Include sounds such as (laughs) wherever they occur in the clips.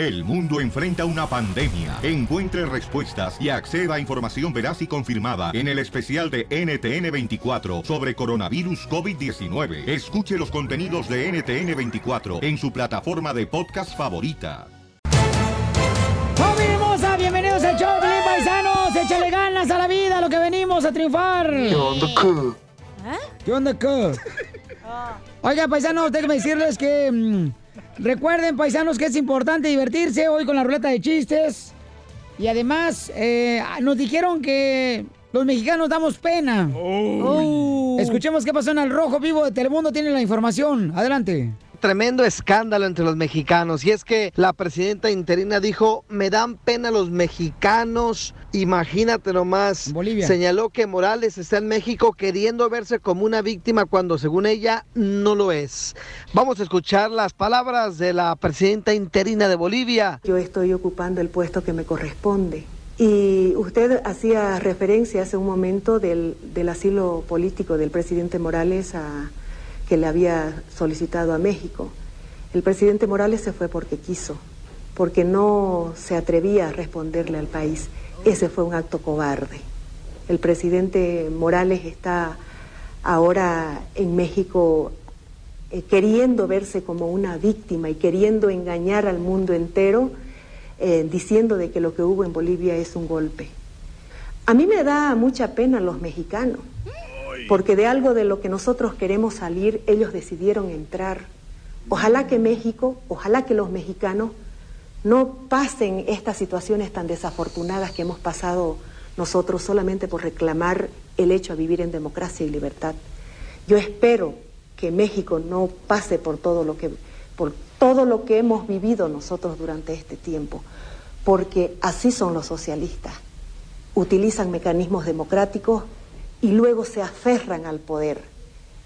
El mundo enfrenta una pandemia. Encuentre respuestas y acceda a información veraz y confirmada en el especial de NTN24 sobre coronavirus COVID-19. Escuche los contenidos de NTN24 en su plataforma de podcast favorita. ¡Familia hermosa! Bienvenidos al show, Pelín Paisanos. Échale ganas a la vida, a lo que venimos a triunfar. ¿Qué onda, qué? ¿Qué onda, qué? (laughs) Oiga, paisanos, déjenme decirles que mm, recuerden, paisanos, que es importante divertirse hoy con la ruleta de chistes. Y además, eh, nos dijeron que los mexicanos damos pena. Oh. Escuchemos qué pasó en el Rojo Vivo de Telemundo. Tiene la información. Adelante tremendo escándalo entre los mexicanos y es que la presidenta interina dijo, me dan pena los mexicanos, imagínate nomás. Bolivia. Señaló que Morales está en México queriendo verse como una víctima cuando según ella no lo es. Vamos a escuchar las palabras de la presidenta interina de Bolivia. Yo estoy ocupando el puesto que me corresponde. Y usted hacía referencia hace un momento del, del asilo político del presidente Morales a que le había solicitado a México. El presidente Morales se fue porque quiso, porque no se atrevía a responderle al país. Ese fue un acto cobarde. El presidente Morales está ahora en México eh, queriendo verse como una víctima y queriendo engañar al mundo entero, eh, diciendo de que lo que hubo en Bolivia es un golpe. A mí me da mucha pena los mexicanos porque de algo de lo que nosotros queremos salir, ellos decidieron entrar. Ojalá que México, ojalá que los mexicanos no pasen estas situaciones tan desafortunadas que hemos pasado nosotros solamente por reclamar el hecho de vivir en democracia y libertad. Yo espero que México no pase por todo lo que por todo lo que hemos vivido nosotros durante este tiempo, porque así son los socialistas. Utilizan mecanismos democráticos y luego se aferran al poder.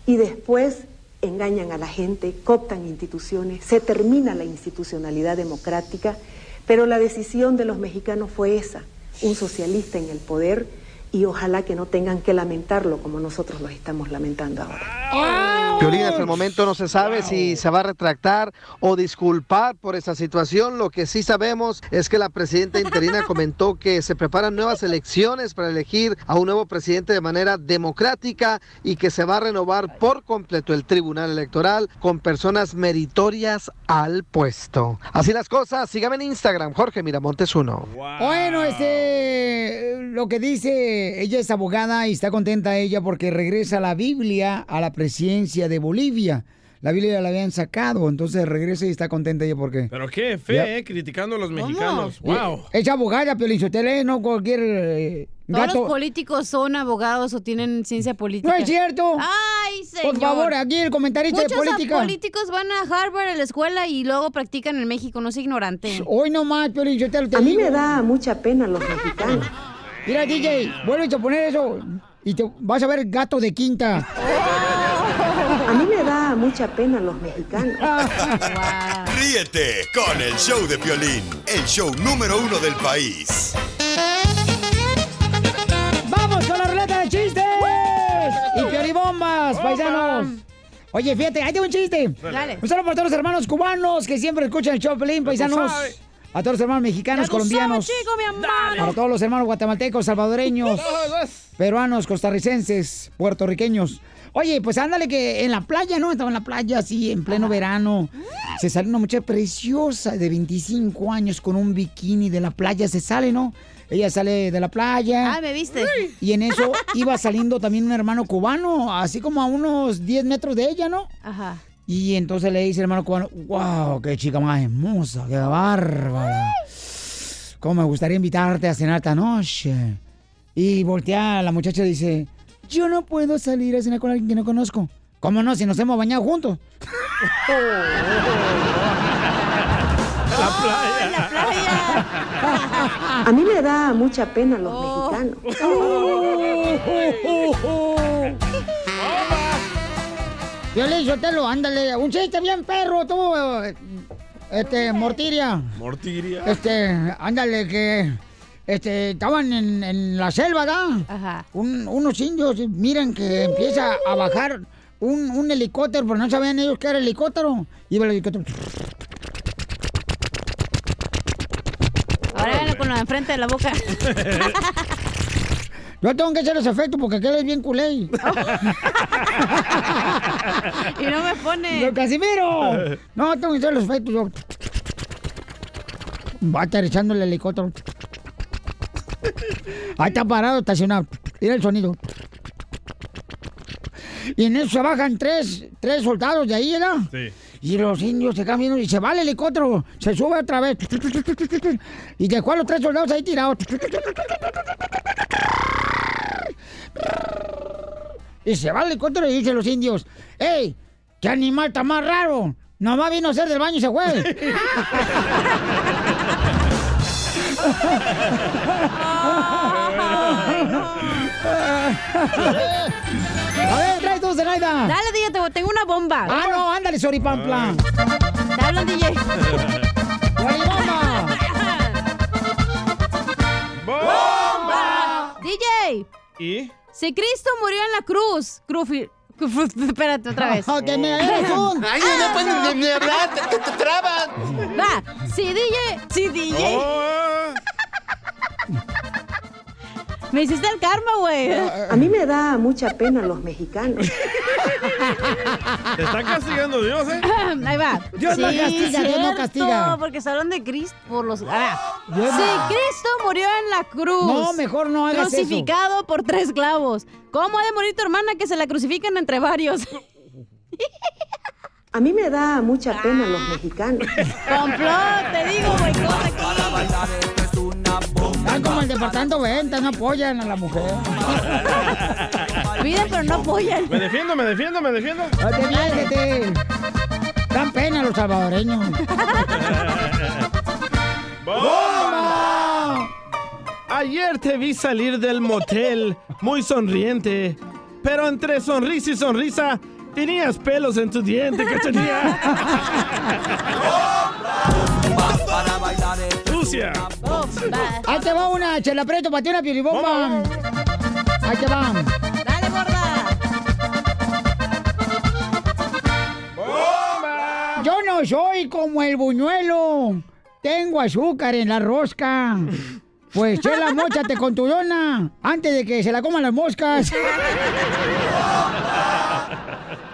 Y después engañan a la gente, cooptan instituciones, se termina la institucionalidad democrática, pero la decisión de los mexicanos fue esa, un socialista en el poder y ojalá que no tengan que lamentarlo como nosotros lo estamos lamentando ahora. Violín, hasta el momento no se sabe si se va a retractar o disculpar por esa situación. Lo que sí sabemos es que la presidenta interina (laughs) comentó que se preparan nuevas elecciones para elegir a un nuevo presidente de manera democrática y que se va a renovar por completo el tribunal electoral con personas meritorias al puesto. Así las cosas, síganme en Instagram, Jorge Miramontes 1. Bueno, este, lo que dice ella es abogada y está contenta ella porque regresa la Biblia a la presidencia de Bolivia. La Biblia la habían sacado, entonces regresa y está contenta ella porque... Pero qué fe, eh, criticando a los mexicanos. Wow. Es abogada, Piolichotele, no cualquier eh, Todos gato. los políticos son abogados o tienen ciencia política. No es cierto. Ay, señor. Por favor, aquí el comentarista Muchos de política. políticos van a Harvard a la escuela y luego practican en México, no es ignorante. Hoy nomás, Piolichotelo, te A mí me da mucha pena los mexicanos. Mira, DJ, vuelve a poner eso y te vas a ver gato de quinta. A mí me da mucha pena los mexicanos. (laughs) Ríete con el show de Piolín, el show número uno del país. ¡Vamos con la ruleta de chistes! ¡Y piolibombas, paisanos! Oye, fíjate, ahí tengo un chiste. Dale. Un saludo para todos los hermanos cubanos que siempre escuchan el show, Pelín, paisanos. A todos los hermanos mexicanos, colombianos. chico, mi. Para todos los hermanos guatemaltecos, salvadoreños, (laughs) peruanos, costarricenses, puertorriqueños. Oye, pues ándale que en la playa, ¿no? Estaba en la playa así, en pleno verano. Se sale una muchacha preciosa de 25 años con un bikini de la playa. Se sale, ¿no? Ella sale de la playa. Ah, ¿me viste? Y en eso (laughs) iba saliendo también un hermano cubano, así como a unos 10 metros de ella, ¿no? Ajá. Y entonces le dice el hermano cubano, wow, qué chica más hermosa, qué bárbara. ¿Cómo me gustaría invitarte a cenar esta noche? Y voltea la muchacha y dice, yo no puedo salir a cenar con alguien que no conozco. ¿Cómo no? Si nos hemos bañado juntos. (laughs) La playa. La playa. A mí me da mucha pena los mexicanos. (laughs) (laughs) Violín, Sotelo, ándale. Un chiste bien perro, tú. Este, Mortiria. Mortiria. Este, ándale, que. Este, estaban en, en la selva, ¿da? Ajá. Un- unos indios, y miran que empieza a bajar un, un helicóptero, pero no sabían ellos que era helicóptero. Iba el helicóptero. la enfrente de la boca. (laughs) Yo tengo que hacer los efectos porque aquel es bien culé. (laughs) y no me pone. ¡Don Casimiro! No, tengo que hacer los efectos. Yo. Va aterrizando el helicóptero. Ahí está parado, estacionado. Mira el sonido. Y en eso se bajan tres, tres soldados de ahí, ¿verdad? Sí. Y los indios se cambian y se va el helicóptero. Se sube otra vez. Y dejó a los tres soldados ahí tirados. Y se va el helicóptero y dicen los indios, ¡Ey! ¿Qué animal está más raro? Nomás vino a hacer del baño y se fue. (laughs) A ver, trae tú, Zenaida. Dale, DJ, te- tengo una bomba. Ah, no, ándale, Soripampla. Hablan, DJ. ¡Soribamba! (laughs) ¡Bomba! DJ, ¿Y? Si Cristo murió en la cruz, crufi... (laughs) Espérate, otra vez. (laughs) Que me eres un... (laughs) Ay, no pueden ni, ni hablar, te, te traban. Va, si DJ, si DJ. Me hiciste el karma, güey. A mí me da mucha pena los mexicanos. te está castigando Dios, ¿eh? (clears throat) Ahí va. Dios no castiga, Dios no castiga. porque se hablan de Cristo por los. Ah, no- Cristo murió en la cruz. No, mejor no hagas eso. Crucificado por tres clavos. ¿Cómo ha de morir tu hermana que se la crucifican entre varios? A mí me da mucha pena los mexicanos. (laughs) Complot, te digo, güey. Están como el departamento de ventas, no apoyan a la mujer. Piden, pero no apoyan. Me defiendo, me defiendo, me defiendo. Gente. Dan pena los salvadoreños. (laughs) ¡Bomba! Ayer te vi salir del motel muy sonriente, pero entre sonrisa y sonrisa tenías pelos en tu diente, cachanilla. (laughs) Sucia. (laughs) Bomba. Ahí te va una chela preto para ti una piribomba. Ahí te va. Dale, gorda. Yo no soy como el buñuelo. Tengo azúcar en la rosca. Pues chela, (laughs) mochate con tu dona antes de que se la coman las moscas.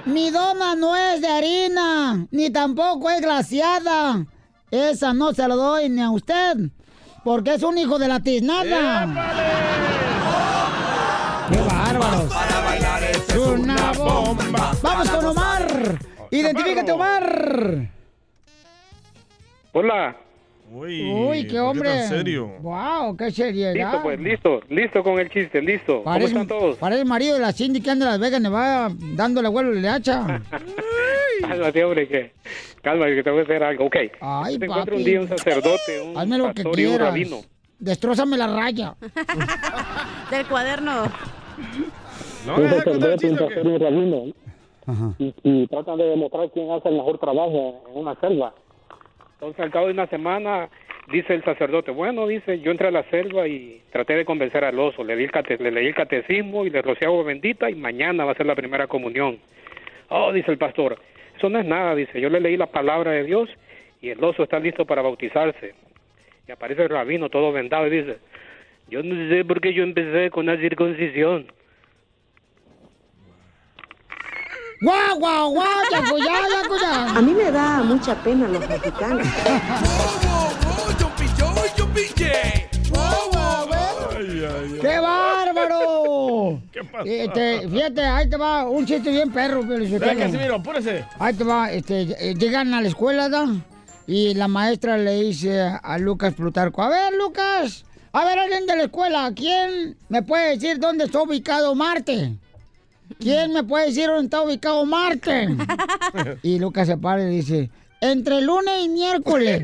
Mi dona no es de harina, ni tampoco es glaciada. Esa no se la doy ni a usted, porque es un hijo de la tiznada. ¡Qué bárbaros! Es una bomba. Vamos con Omar. Identifícate, Omar. Hola, Uy, Uy, qué ¿por hombre. tan serio? Wow, qué seriedad. listo pues, listo, listo con el chiste, listo. ¿Cómo Parece, están todos? parece el marido de la Cindy que anda en Las Vegas, le va dándole vuelo de hacha. (laughs) Cálmate, hombre, que cálmate, que te voy a hacer algo. Ok, Ay, te encuentro un día un sacerdote, un Hazme lo que pastor y un quieras. rabino. Destrózame la raya. (laughs) Del cuaderno. ¿No un sacerdote, un pastor qué? y un rabino. Y, y tratan de demostrar quién hace el mejor trabajo en una selva. Entonces, al cabo de una semana, dice el sacerdote, bueno, dice, yo entré a la selva y traté de convencer al oso, le, di el cate- le leí el catecismo y le rocié agua bendita y mañana va a ser la primera comunión. Oh, dice el pastor, eso no es nada, dice, yo le leí la palabra de Dios y el oso está listo para bautizarse. Y aparece el rabino todo vendado y dice, yo no sé por qué yo empecé con la circuncisión. ¡Guau, guau, guau! ¡Ya, pues, ya, ya, ya! A mí me da mucha pena los mexicanos. ¡Qué bárbaro! (laughs) ¿Qué pasó? Este, fíjate, ahí te va un chiste bien perro. Lizotelo. Ven, Casimiro, apúrese. Ahí te va, este, llegan a la escuela, ¿da? Y la maestra le dice a Lucas Plutarco, a ver, Lucas, a ver, alguien de la escuela, ¿quién me puede decir dónde está ubicado Marte? ¿Quién me puede decir dónde está ubicado Marte? (laughs) Y Lucas se para y dice, entre lunes y miércoles.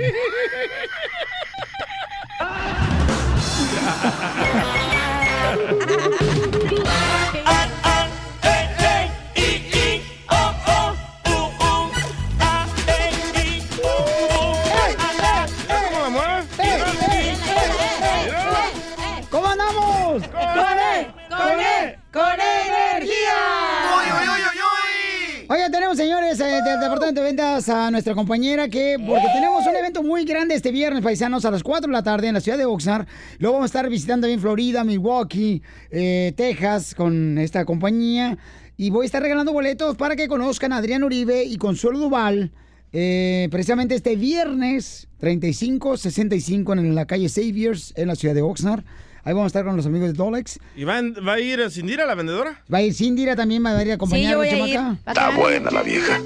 Ventas gracias a nuestra compañera que, porque tenemos un evento muy grande este viernes, paisanos, a las 4 de la tarde en la ciudad de Oxnard. Luego vamos a estar visitando también Florida, Milwaukee, eh, Texas con esta compañía. Y voy a estar regalando boletos para que conozcan a Adrián Uribe y Consuelo Duval. eh, precisamente este viernes 35-65 en la calle Saviors en la ciudad de Oxnard. Ahí vamos a estar con los amigos de Dolex. ¿Y va, va a ir Cindira, la vendedora? Va a ir Cindira también, va a ir a acompañar yo voy a a la ir. chamaca. Está buena la vieja.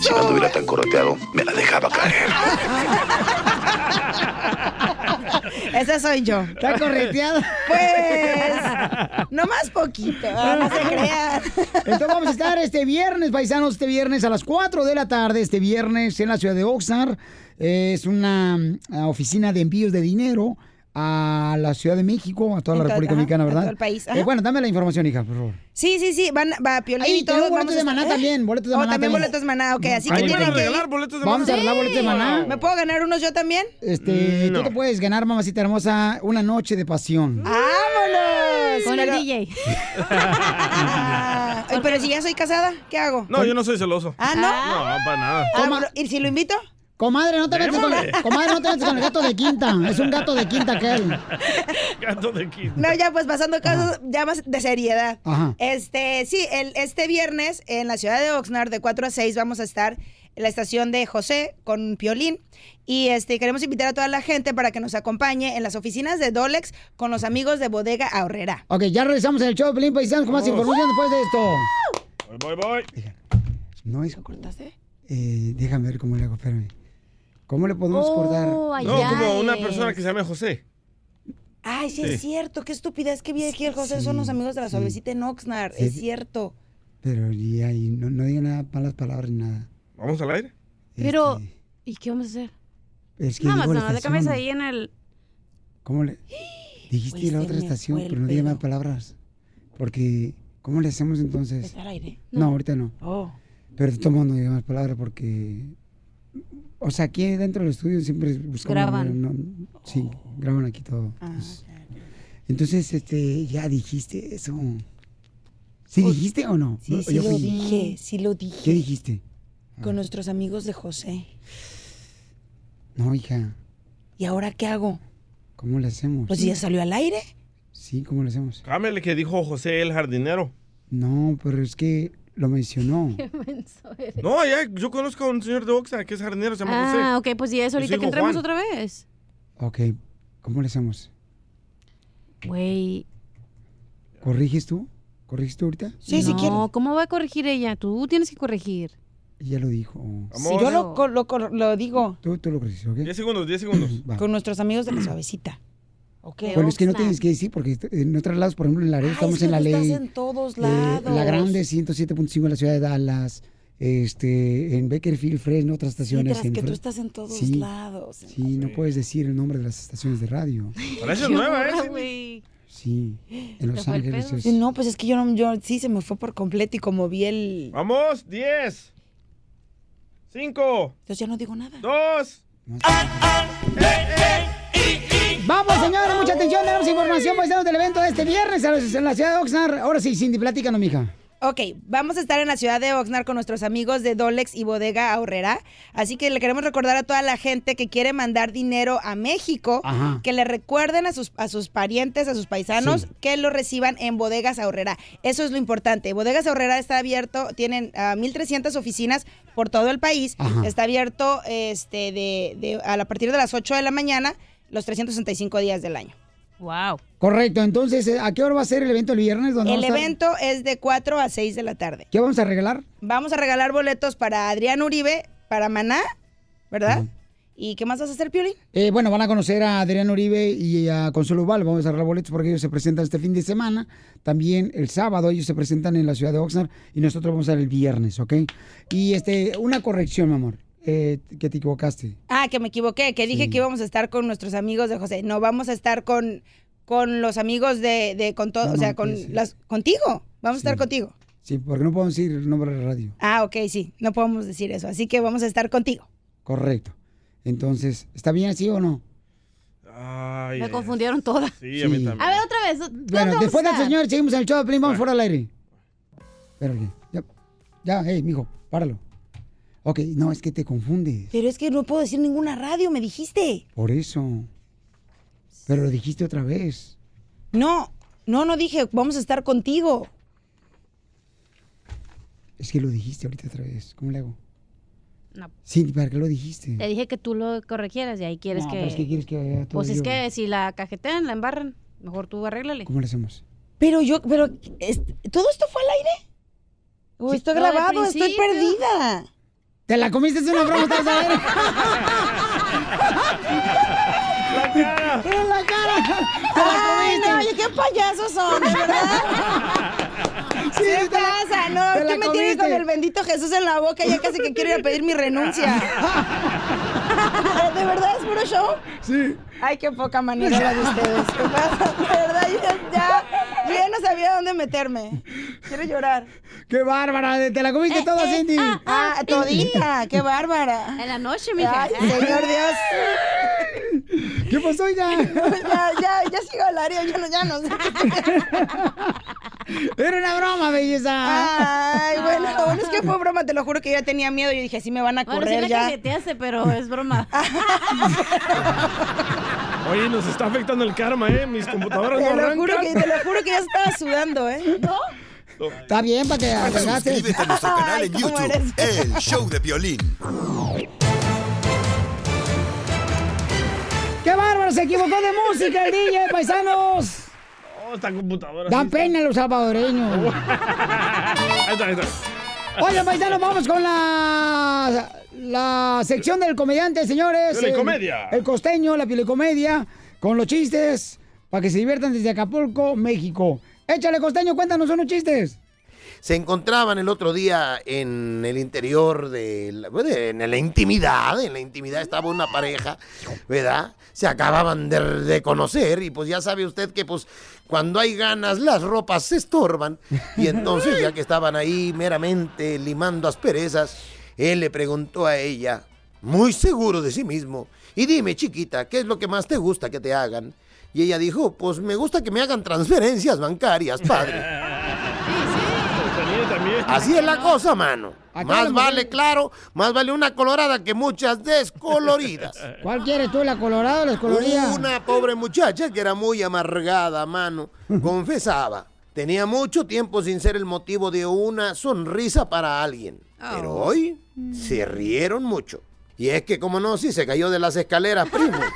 Si no estuviera tan correteado, me la dejaba caer. (laughs) Esa soy yo. ¿Está correteada? Pues, (laughs) no más poquito, no se crean. Entonces vamos a estar este viernes, paisanos, este viernes a las 4 de la tarde, este viernes en la ciudad de Oxnard. Es una mm, oficina de envíos de dinero a la Ciudad de México, a toda la República ajá, Dominicana, a ¿verdad? todo el país, Eh, bueno, dame la información, hija, por favor. Sí, sí, sí, van, va Piolín Ay, y todos boletos a de Maná ¿eh? también, boletos de Oh, Maná también también. boletos de maná, ok, así Ahí que a tienen que regalar ir. boletos de Vamos a regalar boletos de maná. ¿Me puedo ganar unos yo también? Este, No. tú te puedes ganar, mamacita hermosa, una noche de pasión. ¡Vámonos! Con Pero- el DJ. (laughs) Ah, pero si ya soy casada, ¿qué hago? No, yo no soy celoso. Ah, ¿no? No, para nada. Ah, ¿Y si lo invito? Comadre, no te metas con, Démosle. comadre, no te metas con el gato de quinta. Es un gato de quinta aquel. (laughs) Gato de quinta. No, ya pues pasando casos ya más de seriedad. Ajá. Este, sí, el, este viernes en la ciudad de Oxnard de 4 a 6 vamos a estar en la estación de José con Piolín y este queremos invitar a toda la gente para que nos acompañe en las oficinas de Dolex con los amigos de Bodega Ahorrera. Ok, ya regresamos en el show de Pelín Paisanos con más información después de esto. Voy, voy, voy. No es... ¿Cortaste? Eh, déjame ver cómo le hago, espérame. ¿Cómo le podemos cortar? Oh, ay, No, como una persona que se llame José. Ay, sí, Sí. es cierto, qué estupidez que vi aquí el José, son los amigos de la sí. suavecita en Oxnard, Sí. es cierto. Pero ya, y no, no diga nada, malas palabras ni nada. ¿Vamos al aire? Pero, Este, ¿y qué vamos a hacer? es que Nada más, la nada más, estación. cambias ahí en el... ¿Cómo le...? (gasps) Dijiste Güey, la otra estación, pero no diga malas palabras. Porque, ¿cómo le hacemos entonces? ¿Está al aire? No, ahorita no. Oh. Pero de todo mundo diga malas palabras porque... O sea, aquí dentro del estudio siempre buscamos... Graban. no- sí, graban aquí todo. Ah, Pues, Entonces, este, ya dijiste eso. ¿Sí dijiste o no? Sí, No, sí yo lo fui- dije, sí lo dije. ¿Qué dijiste? Con nuestros amigos de José. No, hija, ¿Y ahora qué hago? ¿cómo le hacemos? Pues si ya salió al aire. Sí, ¿cómo le hacemos? Cámbiale que dijo José el jardinero. No, pero es que lo mencionó. (laughs) Qué menso eres. No, ya, yo conozco a un señor de Oxnard que es jardinero, se llama Ah, José. ok, pues ya es ahorita que entremos Juan. otra vez. Ok, ¿cómo le hacemos? Güey. ¿Corriges tú? ¿Corriges tú ahorita? Sí, si no, quieres. ¿cómo va a corregir ella? Tú tienes que corregir. Ya lo dijo. Si yo lo, lo, lo digo Tú, tú lo corriges, ¿ok? 10 segundos, 10 segundos. (clears throat) Va. con nuestros amigos de la suavecita. Bueno, es que no tienes que decir, porque en otros lados, por ejemplo, en Laredo Ay, estamos es que en la ley. Estás en todos eh, lados. la grande 107.5 en la ciudad de Dallas. Este, en Bakerfield, Fresno, otras Sí, estaciones. tras en que tú estás en todos Sí. lados. Sí, no puedes decir el nombre de las estaciones de radio. (laughs) Parece Qué nueva, burra, ¿eh? Sí, en Los Ángeles. es- Sí, no, pues es que yo no, yo sí se me fue por completo y como vi el. Vamos, 10. 5, Entonces ya no digo nada. 2. Vamos, señores, mucha atención. Tenemos información paisanos del evento de este viernes en la ciudad de Oxnard. Ahora sí, Cindy, platícanos, mija. Ok, vamos a estar en la ciudad de Oxnard con nuestros amigos de Dolex y Bodega Ahorrera. Así que le queremos recordar a toda la gente que quiere mandar dinero a México, Ajá. que le recuerden a sus, a sus parientes, a sus paisanos, Sí. que lo reciban en Bodegas Ahorrera. Eso es lo importante. Bodegas Ahorrera está abierto, tienen ah, 1.300 oficinas por todo el país. Ajá. Está abierto este, de, a partir de las 8 de la mañana, los 365 días del año. Wow. Correcto, entonces, ¿a qué hora va a ser el evento el viernes? ¿Dónde El vamos a estar? evento es de 4 a 6 de la tarde. ¿Qué vamos a regalar? Vamos a regalar boletos para Adrián Uribe, para Maná, ¿verdad? ¿Y qué más vas a hacer, Piolín? Eh, bueno, van a conocer a Adrián Uribe y a Consuelo Val. Vamos a regalar boletos porque ellos se presentan este fin de semana. También el sábado ellos se presentan en la ciudad de Oxnard y nosotros vamos a estar el viernes, ¿ok? Y este, una corrección, mi amor, eh, que te equivocaste. Ah, que me equivoqué, que dije Sí. que íbamos a estar con nuestros amigos de José. No, vamos a estar con, con los amigos de, de con todo, No, o sea, no, con pues sí. las contigo. Vamos a estar contigo. Sí, porque no podemos decir el nombre de la radio. Ah, ok, sí, no podemos decir eso. Así que vamos a estar contigo. Correcto. Entonces, ¿está bien así o no? Ay, Me ay, confundieron todas. Sí, a mí también. A ver, otra vez. ¿dónde Bueno, después del señor, seguimos en el show de vamos Va. fuera al aire. Espérate, ya, ya, hey, mijo, páralo. Ok, no, es que te confundes. Pero es que no puedo decir ninguna radio, me dijiste. Por eso. Pero lo dijiste otra vez. No, no, no dije, vamos a estar contigo. Es que lo dijiste ahorita otra vez. ¿Cómo le hago? No. Sí, ¿para qué lo dijiste? Te dije que tú lo corregieras y ahí quieres No, que... pero es que quieres que haga todo Pues es yo. que si la cajetean, la embarran, mejor tú arréglale. ¿Cómo le hacemos? Pero yo, pero, ¿todo esto fue al aire? ¿O Sí, estoy grabado? Estoy perdida. ¿Te la comiste? Es una broma, estás a ver. ¡La cara! ¡En la cara! ¡Te la comiste! no, oye, qué payasos son, de verdad. Sí, ¿Qué pasa? No, ¿qué me comiste. con el bendito Jesús en la boca? Ya casi que quiero ir a pedir mi renuncia. (laughs) ¿De verdad es puro show? Sí. Ay, qué poca manera la de ustedes. ¿Qué (laughs) pasa? De verdad, yo ya, ya, yo ya no sabía dónde meterme. Quiero llorar. ¡Qué bárbara! ¡Te la comiste toda, Cindy! Ah, todita, qué bárbara. En la noche, mija. Ay, señor Dios. (laughs) ¿Qué pasó, oiga? (laughs) Ya, ya, ya sigo al área, yo no, ya no sé. (laughs) Era una broma, belleza. Ay, bueno, lo bueno es que fue broma, te lo juro que yo ya tenía miedo. Yo dije, sí me van a Bueno, sí correr la ya. cajeteaste, pero es broma. Oye, nos está afectando el karma, ¿eh? Mis computadoras no Te lo, arrancan. juro que, te lo juro que ya estaba sudando, ¿eh? ¿No? Está bien, para que arreglaste. Suscríbete a nuestro canal en Ay, ¿cómo YouTube, eres? El Show de Violín. ¡Qué bárbaro! Se equivocó de música el DJ, paisanos. Oh, esta computadora. Dan sí pena los salvadoreños. (laughs) Ahí está, ahí está. Oye, paisanos, vamos con la, la sección del comediante, señores. Piolicomedia. El, el costeño, la piolicomedia, con los chistes, para que se diviertan desde Acapulco, México. Échale, costeño, cuéntanos unos chistes. se encontraban el otro día en el interior de la, bueno, en la intimidad, en la intimidad estaba una pareja, ¿verdad? Se acababan de, de conocer y pues ya sabe usted que pues cuando hay ganas las ropas se estorban y entonces ya que estaban ahí meramente limando asperezas, él le preguntó a ella, muy seguro de sí mismo, y dime chiquita, ¿qué es lo que más te gusta que te hagan? Y ella dijo, pues me gusta que me hagan transferencias bancarias, padre. (laughs) Así es la cosa, mano. Más vale, claro, más vale una colorada que muchas descoloridas. (laughs) ¿Cuál quieres tú, la colorada o la descolorida? Una pobre muchacha que era muy amargada, mano, (laughs) confesaba. Tenía mucho tiempo sin ser el motivo de una sonrisa para alguien. Pero hoy se rieron mucho. Y es que, como no, si se cayó de las escaleras, primo. (laughs)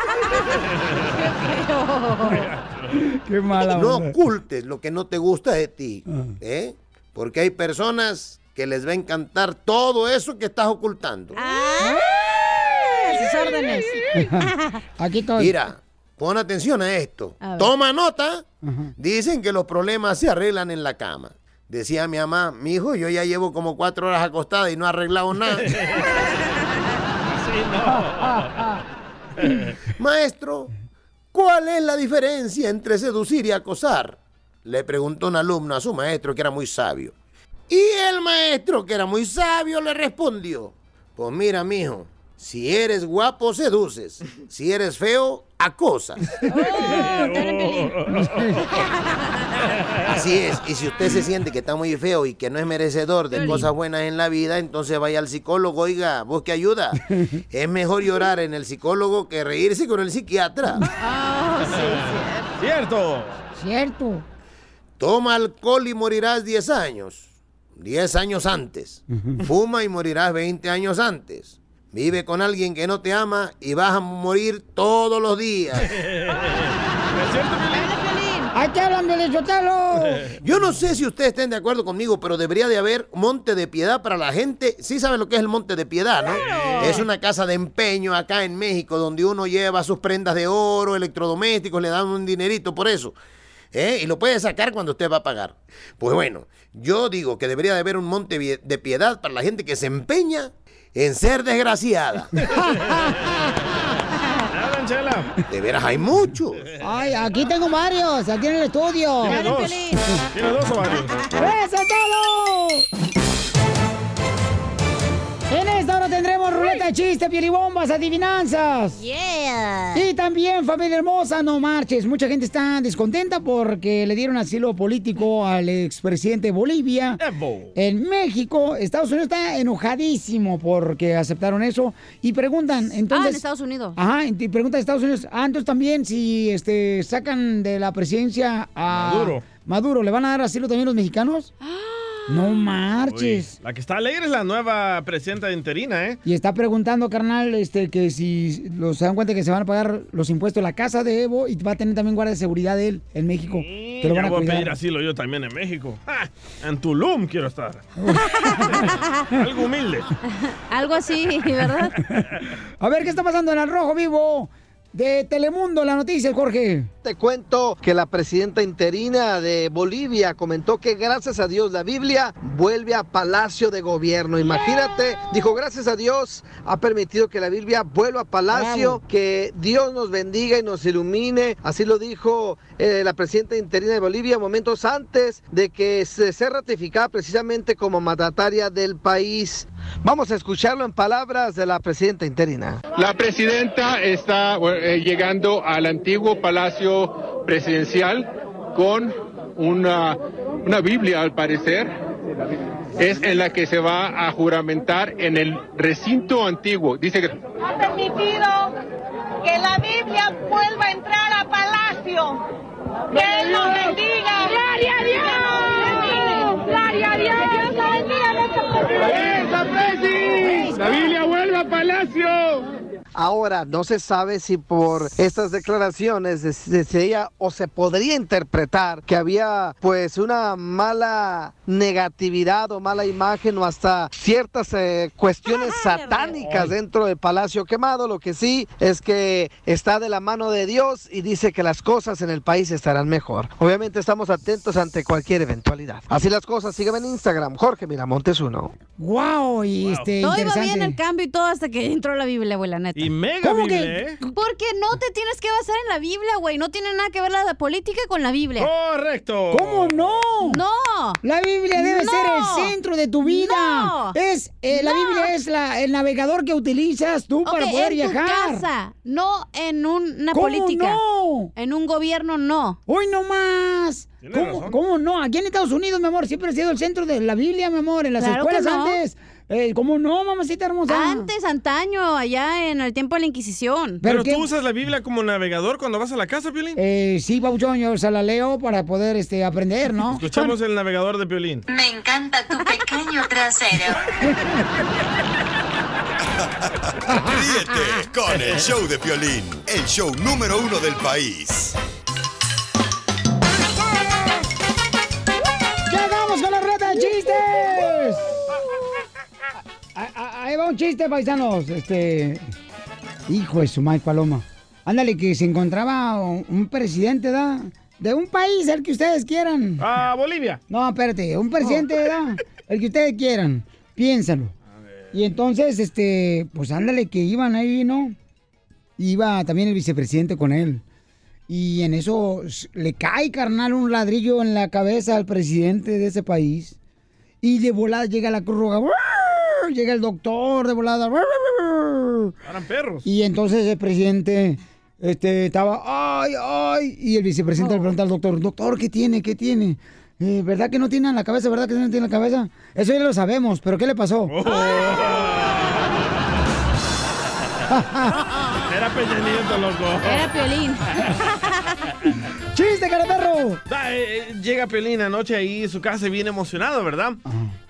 Qué mala No onda. ocultes lo que no te gusta de ti, ¿eh? Porque hay personas que les va a encantar todo eso que estás ocultando. Ah, sus órdenes. (laughs) Aquí estoy. Mira, pon atención a esto. A. Toma nota. Dicen que los problemas se arreglan en la cama. Decía mi mamá, mi hijo, yo ya llevo como cuatro horas acostada y no he arreglado nada. (laughs) (laughs) Maestro, ¿cuál es la diferencia entre seducir y acosar? Le preguntó un alumno a su maestro que era muy sabio. Y el maestro, que era muy sabio, le respondió, pues mira, mijo, si eres guapo, seduces. Si eres feo, acosas. (laughs) (laughs) Así es, y si usted se siente que está muy feo y que no es merecedor de cosas buenas en la vida, entonces vaya al psicólogo, oiga, busque ayuda. (laughs) Es mejor llorar en el psicólogo que reírse con el psiquiatra. Cierto. Cierto. Toma alcohol y morirás 10 años. 10 años antes. Fuma y morirás 20 años antes. Vive con alguien que no te ama y vas a morir todos los días. (laughs) ¡Ahí te hablan! (laughs) Yo no sé si ustedes estén de acuerdo conmigo, pero debería de haber monte de piedad para la gente. Sí saben lo que es el monte de piedad, ¿no? Es una casa de empeño acá en México donde uno lleva sus prendas de oro, electrodomésticos, le dan un dinerito por eso. ¿eh? Y lo puede sacar cuando usted va a pagar. Pues bueno, yo digo que debería de haber un monte de piedad para la gente que se empeña en ser desgraciada. (laughs) De veras hay muchos. Ay, aquí tengo varios, aquí en el estudio. Tiene dos. Tiene dos o varios. Chiste, pielibombas, adivinanzas. Yeah. Y también, familia hermosa, no marches. Mucha gente está descontenta porque le dieron asilo político al expresidente de Bolivia. En México, Estados Unidos está enojadísimo porque aceptaron eso. Y preguntan, entonces... ah, en Estados Unidos. Ajá, y pregunta de Estados Unidos. Ah, entonces también si este sacan de la presidencia a Maduro. Maduro, ¿le van a dar asilo también los mexicanos? No marches. Uy, la que está alegre es la nueva presidenta interina, ¿eh? Y está preguntando, carnal, este, que si los se dan cuenta que se van a pagar los impuestos de la casa de Evo y va a tener también guardia de seguridad de él en México. que lo van a voy a pedir asilo yo también en México. ¡Ja! En Tulum quiero estar. (laughs) Algo humilde. Algo así, ¿verdad? A ver, ¿qué está pasando en el rojo vivo de Telemundo? La noticia, Jorge. Te cuento que la presidenta interina de Bolivia comentó que gracias a Dios la Biblia vuelve a Palacio de Gobierno. Imagínate, dijo gracias a Dios ha permitido que la Biblia vuelva a Palacio, Bravo. que Dios nos bendiga y nos ilumine. Así lo dijo eh, la presidenta interina de Bolivia momentos antes de que se sea ratificada precisamente como mandataria del país. Vamos a escucharlo en palabras de la presidenta interina. La presidenta está eh, llegando al antiguo palacio presidencial con una, una Biblia, al parecer. Es en la que se va a juramentar en el recinto antiguo. Dice que ha permitido que la Biblia vuelva a entrar a Palacio. Que Él nos bendiga. ¡Gloria a Dios! ¡Gloria a Dios! ¡Que Dios la bendiga, nuestro ¡La Biblia vuelve a Palacio! Ahora, no se sabe si por estas declaraciones de- de- sería o se podría interpretar que había pues una mala negatividad o mala imagen o hasta ciertas eh, cuestiones satánicas dentro del Palacio Quemado. Lo que sí es que está de la mano de Dios y dice que las cosas en el país estarán mejor. Obviamente estamos atentos ante cualquier eventualidad. Así las cosas, sígueme en Instagram, Jorge Miramontes 1. Wow, y este Todo iba interesante. bien el cambio y todo hasta que entró la Biblia, güey, la neta. Y mega ¿Cómo Biblia, que- ¿eh? Porque no te tienes que basar en la Biblia, güey. No tiene nada que ver la política con la Biblia. Correcto. ¿Cómo no? No. La Biblia debe No. ser el centro de tu vida. No. Es eh, la. Biblia es la, el navegador que utilizas tú para poder en tu viajar. casa, no en un- una ¿Cómo política. no? En un gobierno, no. Hoy no más. ¿Cómo, cómo no? Aquí en Estados Unidos, mi amor, siempre ha sido el centro de la Biblia, mi amor. En las Claro escuelas no. antes. Eh, ¿Cómo no, mamacita hermosa? Antes, antaño, allá en el tiempo de la Inquisición. Pero, tú usas la Biblia como navegador cuando vas a la casa, Piolín. Eh, sí, Pauchón, yo se la leo para poder este, aprender, ¿no? Escuchamos el navegador de Piolín. Me encanta tu (laughs) pequeño trasero. (laughs) Ríete con el show de Piolín, el show número uno del país. ¡Llegamos con la reta de chistes! Ah, ah, Ahí va un chiste, paisanos. Este. Hijo de su madre paloma. Ándale, que se encontraba un presidente, ¿da? De un país, el que ustedes quieran. Ah, Bolivia. No, espérate, un presidente, ¿da? El que ustedes quieran. Piénsalo. Y entonces, este, pues ándale, que iban ahí, ¿no? Iba también el vicepresidente con él. Y en eso le cae, carnal, un ladrillo en la cabeza al presidente de ese país. Y de volada llega la Cruz Roja. Llega el doctor de volada. Eran perros. Y entonces el presidente este, estaba, ay, ay. Y el vicepresidente le pregunta al doctor, doctor, ¿qué tiene? ¿Qué tiene? "Eh, ¿Verdad que no tiene en la cabeza? ¿Verdad que no tiene en la cabeza? Eso ya lo sabemos, pero ¿qué le pasó? (laughs) Era Peña Nieto, loco. Era Piolín. (laughs) ¡Chiste, eh, eh, llega Piolín anoche ahí en su casa bien emocionado, ¿verdad?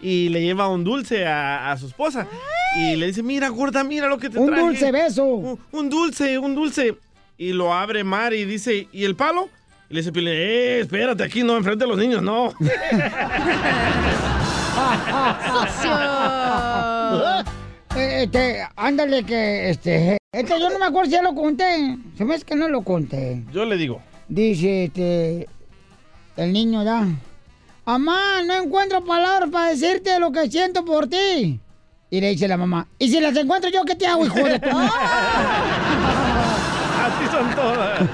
Y le lleva un dulce a, a su esposa. Y le dice, mira, gorda, mira lo que te Un traje. dulce beso. Un, un dulce, un dulce. Y lo abre Mar y dice, ¿y el palo? Y le dice Piolín, eh, espérate aquí, no, enfrente de los niños, no. (laughs) Eh, Este, ándale que, este, este, yo no me acuerdo si ya lo conté. Se me hace que no lo conté. Yo le digo, Dice, este, el niño da. Mamá, no encuentro palabras para decirte lo que siento por ti. Y le dice la mamá, ¿y si las encuentro yo, qué te hago, hijo de tu madre?" (laughs) así están todas. (laughs)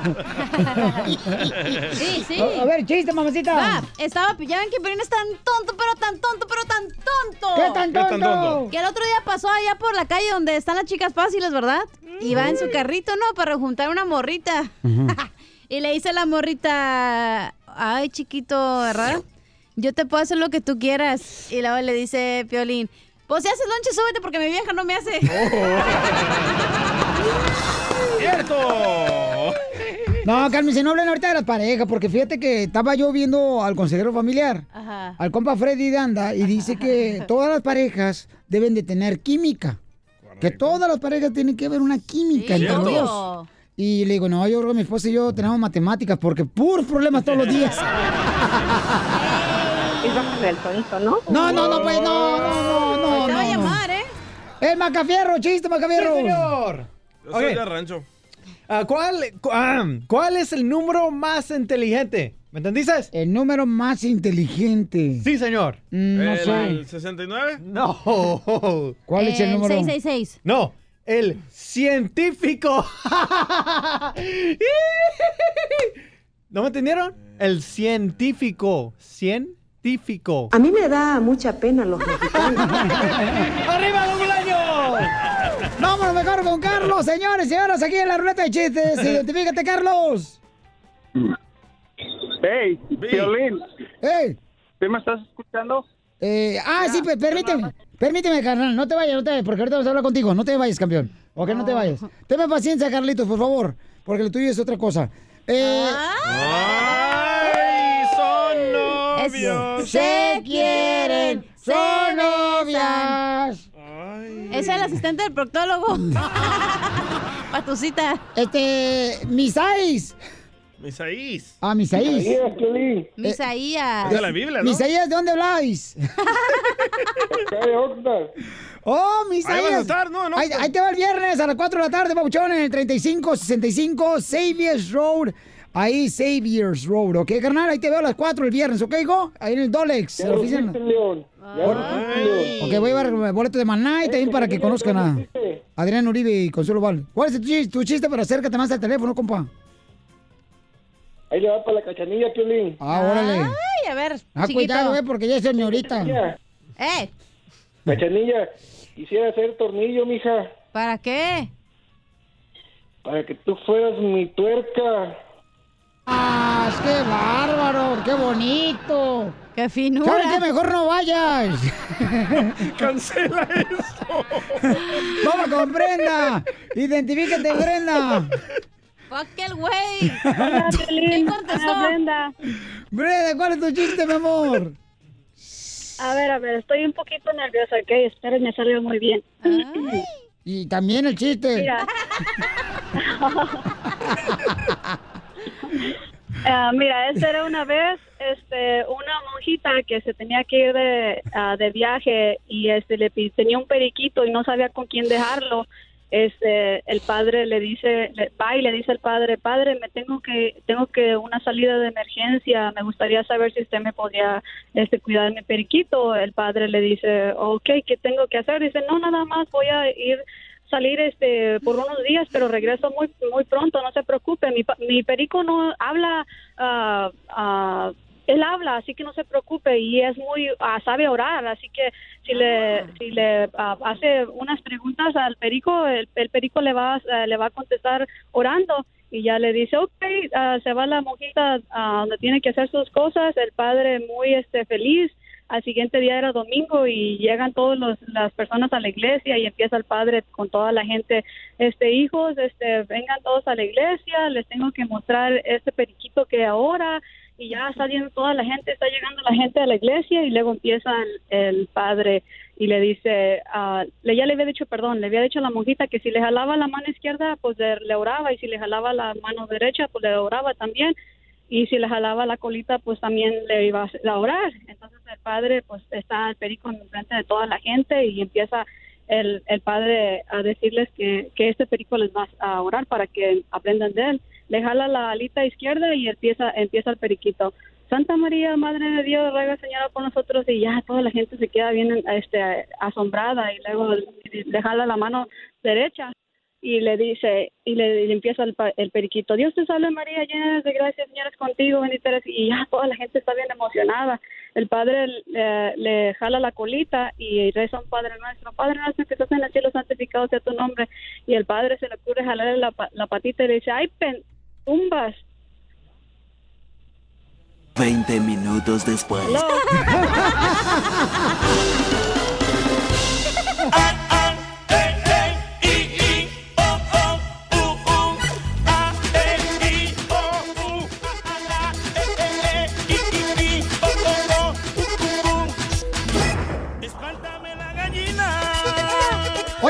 Sí, sí. A, a ver, chiste, mamacita. Va, estaba, ya ven que Piolín es tan tonto, pero tan tonto, pero tan tonto. ¿Qué tan ¿Qué tan tonto? tonto? Que el otro día pasó allá por la calle donde están las chicas fáciles, ¿verdad? Y va en su carrito, ¿no? Para juntar una morrita. (laughs) y le dice la morrita, ay, chiquito, ¿verdad? Yo te puedo hacer lo que tú quieras. Y luego le dice Piolín, pues si haces lonche, súbete porque mi vieja no me hace. ¡Cierto! No, Carmen, se no hablen ahorita de las parejas, porque fíjate que estaba yo viendo al consejero familiar, Ajá. al compa Freddy Danda, y dice que todas las parejas deben de tener química. Que todas las parejas tienen que haber una química Sí, entre obvio. dos. Y le digo, no, yo creo que mi esposa y yo tenemos matemáticas, porque puros problemas todos los días. (laughs) el tonito, ¿no? No, no, no, pues no, no, no, no. Te va a no, no. llamar, ¿eh? El Macafierro, chiste, Macafierro. Sí, señor. Yo soy Ok. de rancho. Ah, ¿cuál, cu- ah, ¿Cuál es el número más inteligente? ¿Me entendiste? El número más inteligente. Sí, señor. Mm, no sé. ¿El 69? No. ¿Cuál es el número? 666. No, el científico. (laughs) ¿No me entendieron? El científico. Científico. A mí me da mucha pena los mexicanos. (laughs) ¡Arriba, don Bolaño! Vámonos mejor con Carlos, señores y señoras, aquí en la ruleta de chistes. Identifícate, Carlos. Hey, Violín. Hey. ¿Sí me estás escuchando? Eh, ah, sí, permíteme. Permíteme, carnal. No te vayas, no te vayas, porque ahorita vamos a hablar contigo. No te vayas, campeón. Ok, no te vayas. Tenme paciencia, Carlitos, por favor. Porque lo tuyo es otra cosa. Eh, ¡Ay, son novios! Se quieren, son novias. Es el asistente del proctólogo. (laughs) (laughs) Patucita. Este, Misaís. Misaís. Ah, Misaís. Piolín. Misaías. Es de la Biblia, ¿no? Misaías, ¿de dónde habláis? (laughs) Oh, Misaías. Ahí vas a estar, ¿no? ¿no? Ahí, ahí te va el viernes a las 4 de la tarde, Pabuchón, en el 3565 Xavier's Road. Ahí, Xavier's Road, ¿ok, carnal? Ahí te veo a las 4 el viernes, ¿ok, hijo? Ahí en el Dolex, Ya en la lo oficina. viste, León. Ya lo viste, León. Ok, voy a llevar boleto de maná y también para que conozcan a Adrián Uribe y Consuelo Val. ¿Cuál es tu chiste, tu chiste? Pero acércate más al teléfono, compa. Ahí le va para la cachanilla, Piolín. Ah, órale. Ay, a ver, Ah, chiquito. cuidado, eh, porque ya es señorita. Cachanilla, Eh, Cachanilla, quisiera hacer tornillo, mija, ¿para qué? para que tú fueras mi tuerca. ¡Ah, qué bárbaro! ¡Qué bonito! ¡Qué finura! ¿Sabes qué? Mejor no vayas. (laughs) Cancela esto. (laughs) Vamos con Brenda. Identifícate, Brenda. ¡Fuck el güey! (laughs) Hola, Piolín. ¿Quién contestó? Hola, Brenda. Brenda, ¿cuál es tu chiste, mi amor? A ver, a ver, estoy un poquito nerviosa, ¿ok? Espero me salió muy bien. Y también el chiste. Mira. (laughs) (laughs) Ah, mira, esta era una vez este, una monjita que se tenía que ir de, ah, de viaje y este, le tenía un periquito y no sabía con quién dejarlo. Este, el padre le dice, le, va y le dice al padre, padre, me tengo que, tengo que una salida de emergencia, me gustaría saber si usted me podía este, cuidar mi periquito. El padre le dice, ok, ¿qué tengo que hacer? Dice, no, nada más voy a ir salir este por unos días, pero regreso muy muy pronto, no se preocupe. Mi, mi perico no habla, ah, él habla, así que no se preocupe y es muy ah, sabe orar, así que si le si le ah, hace unas preguntas al perico, el, el perico le va a- le va a contestar orando y ya le dice, ok, ah, se va la monjita donde tiene que hacer sus cosas, el padre muy este feliz al siguiente día era domingo y llegan todas las personas a la iglesia y empieza el padre con toda la gente, este hijos, este vengan todos a la iglesia, les tengo que mostrar este periquito que ahora y ya está yendo toda la gente, está llegando la gente a la iglesia y luego empieza el, el padre y le dice, ah, le, ya le había dicho, perdón, le había dicho a la monjita que si le jalaba la mano izquierda, pues le, le oraba y si le jalaba la mano derecha, pues le oraba también y si le jalaba la colita, pues también le iba a orar. Entonces el padre, pues está el perico en frente de toda la gente y empieza el, el padre a decirles que, que este perico les va a orar para que aprendan de él. Le jala la alita izquierda y empieza, empieza el periquito. Santa María, Madre de Dios, ruega Señora por nosotros. Y ya toda la gente se queda bien este, asombrada y luego le jala la mano derecha y le dice, y le, empieza el, el periquito, Dios te salve María, llena de gracia, Señor es contigo, bendita eres", y ya toda la gente está bien emocionada. El padre le, le jala la colita y reza un Padre Nuestro, Padre Nuestro que estás en el cielo, santificado sea tu nombre, y el padre se le ocurre jalarle la, la patita y le dice, ay, pen, tumbas. 20 minutos después. (laughs) (laughs)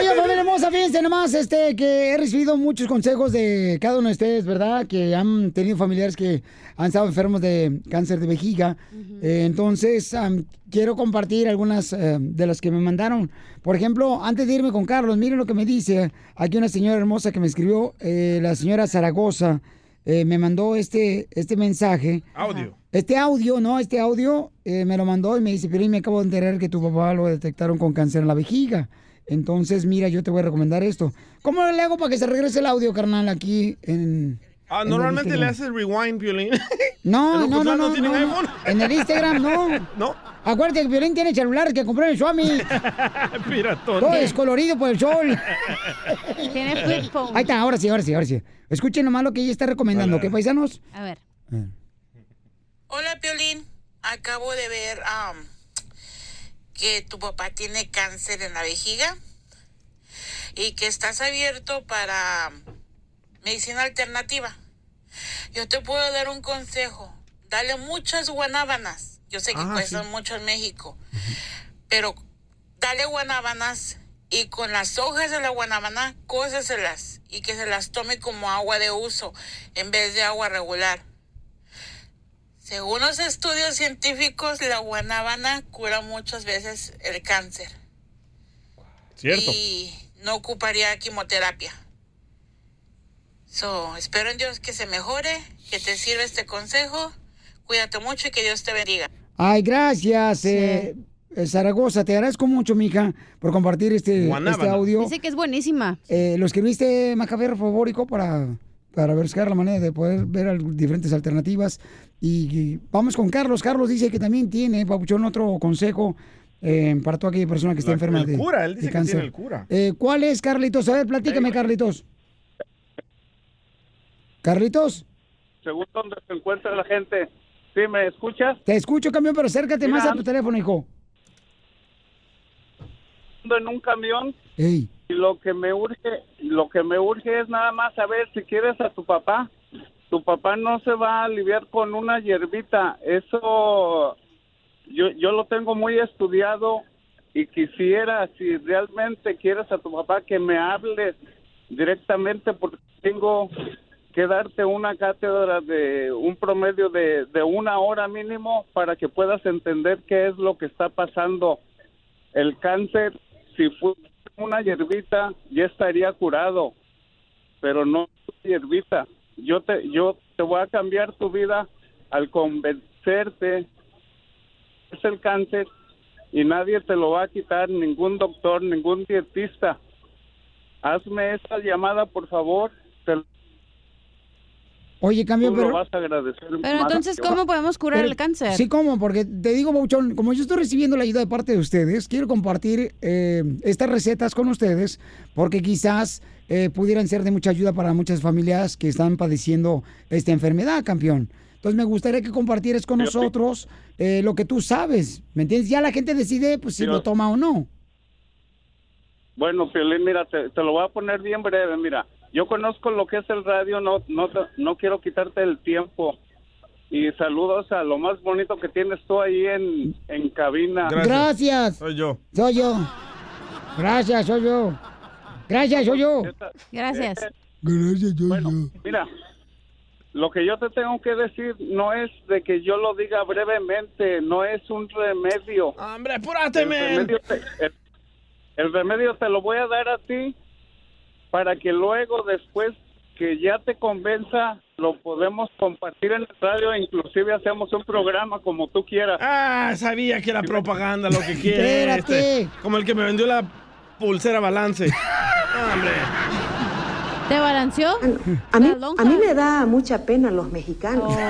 Oye, familia hermosa, fíjense nomás, este, que he recibido muchos consejos de cada uno de ustedes, ¿verdad? Que han tenido familiares que han estado enfermos de cáncer de vejiga. Eh, entonces, am, quiero compartir algunas eh, de las que me mandaron. Por ejemplo, antes de irme con Carlos, miren lo que me dice aquí una señora hermosa que me escribió, eh, la señora Zaragoza, eh, me mandó este, este mensaje. Audio. Este audio, ¿no? Este audio eh, me lo mandó y me dice, pero me acabo de enterar que tu papá lo detectaron con cáncer en la vejiga. Entonces, mira, yo te voy a recomendar esto. ¿Cómo le hago para que se regrese el audio, carnal, aquí en... Ah, en normalmente le haces rewind, Piolín. (laughs) No, ¿En no, no, no, no iPhone? En el Instagram, no. (laughs) No. Acuérdate que Violín tiene celulares que compró en el Suami. (laughs) Piratón. Todo descolorido por el sol. Tiene flip phone. Ahí está, ahora sí, ahora sí, ahora sí. Escuchen nomás lo que ella está recomendando, ¿qué paisanos? A ver. Hola, Piolín. Acabo de ver am, que tu papá tiene cáncer en la vejiga y que estás abierto para medicina alternativa. Yo te puedo dar un consejo. Dale muchas guanábanas. Yo sé que Ah, cuestan sí. mucho en México, pero dale guanábanas y con las hojas de la guanábana cóseselas y que se las tome como agua de uso en vez de agua regular. Según los estudios científicos, la guanábana cura muchas veces el cáncer Cierto. y no ocuparía quimioterapia. So, espero en Dios que se mejore, que te sirva este consejo. Cuídate mucho y que Dios te bendiga. Ay, gracias, eh, eh, Zaragoza. Te agradezco mucho, mija, por compartir este, este audio. Dice que es buenísima. Eh, ¿Lo escribiste, Macafer, favorico, para, para buscar la manera de poder ver diferentes alternativas? Y, y vamos con Carlos. Carlos dice que también tiene, Papuchón, otro consejo eh, para toda aquella persona que está La- enferma el de cura, él de dice que cáncer. tiene el cura. Eh, ¿Cuál es, Carlitos? A ver, platícame, Carlitos. Carlitos, Según donde se encuentra la gente. ¿Sí me escuchas? te escucho, camión, pero acércate Mira. más a tu teléfono, hijo. En un camión Ey. Y lo que me urge, lo que me urge es nada más saber si quieres a tu papá. Tu papá no se va a aliviar con una hierbita. Eso yo, yo lo tengo muy estudiado y quisiera, si realmente quieres a tu papá, que me hables directamente porque tengo que darte una cátedra de un promedio de, de una hora mínimo para que puedas entender qué es lo que está pasando. El cáncer, si fue una hierbita, ya estaría curado, pero no hierbita. Yo te, yo te voy a cambiar tu vida al convencerte es el cáncer y nadie te lo va a quitar, ningún doctor, ningún dietista. Hazme esta llamada, por favor. Oye, cambio, tú pero... lo vas a agradecer. Pero más entonces, ¿cómo va. podemos curar Pero- el cáncer? Sí, ¿cómo? Porque te digo, Bauchón, como yo estoy recibiendo la ayuda de parte de ustedes, quiero compartir eh, estas recetas con ustedes porque quizás eh, pudieran ser de mucha ayuda para muchas familias que están padeciendo esta enfermedad, campeón. Entonces me gustaría que compartieras con nosotros eh, lo que tú sabes, ¿me entiendes? Ya la gente decide pues, si lo toma o no. Bueno, Piolín, mira, te, te lo voy a poner bien breve. Mira, yo conozco lo que es el radio, no, no, no quiero quitarte el tiempo. Y saludos a lo más bonito que tienes tú ahí en, en cabina. Gracias. Soy yo. Soy yo. Gracias, soy yo. Gracias, soy yo. Gracias. Gracias, soy yo. Mira, lo que yo te tengo que decir no es de que yo lo diga brevemente, no es un remedio. Hombre, apúrate, el man. remedio, te, el, el remedio te lo voy a dar a ti para que luego, después que ya te convenza, lo podemos compartir en el radio e inclusive hacemos un programa como tú quieras. Ah, sabía que era propaganda lo que (laughs) quiere. Espérate. este. Como el que me vendió la pulsera balance. (laughs) Hombre. ¿Te balanceó? A mí, a mí me da mucha pena los mexicanos. (laughs)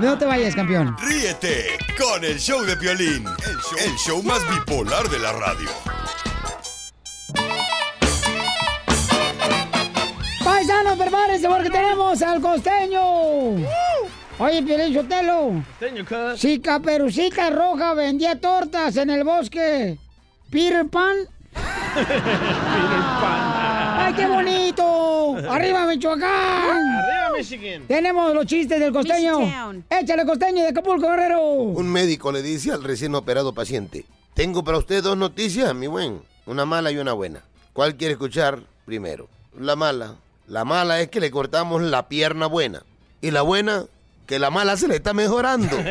No te vayas, campeón. Ríete con el show de Piolín, el show, el show más bipolar de la radio. Paisanos, prepárense porque tenemos al costeño. Oye, Piolín Sotelo. Costeño, cuz. Si Caperucita Roja vendía tortas en el bosque, Peter Pan. ¡Ay, qué bonito! ¡Arriba, Michoacán! Arriba, Michigan. Tenemos los chistes del costeño. Michitown. Échale, costeño de Acapulco, Guerrero. Un médico le dice al recién operado paciente, tengo para usted dos noticias, mi buen, una mala y una buena. ¿Cuál quiere escuchar primero? La mala. La mala es que le cortamos la pierna buena. Y la buena, que la mala se le está mejorando. (laughs) Hijo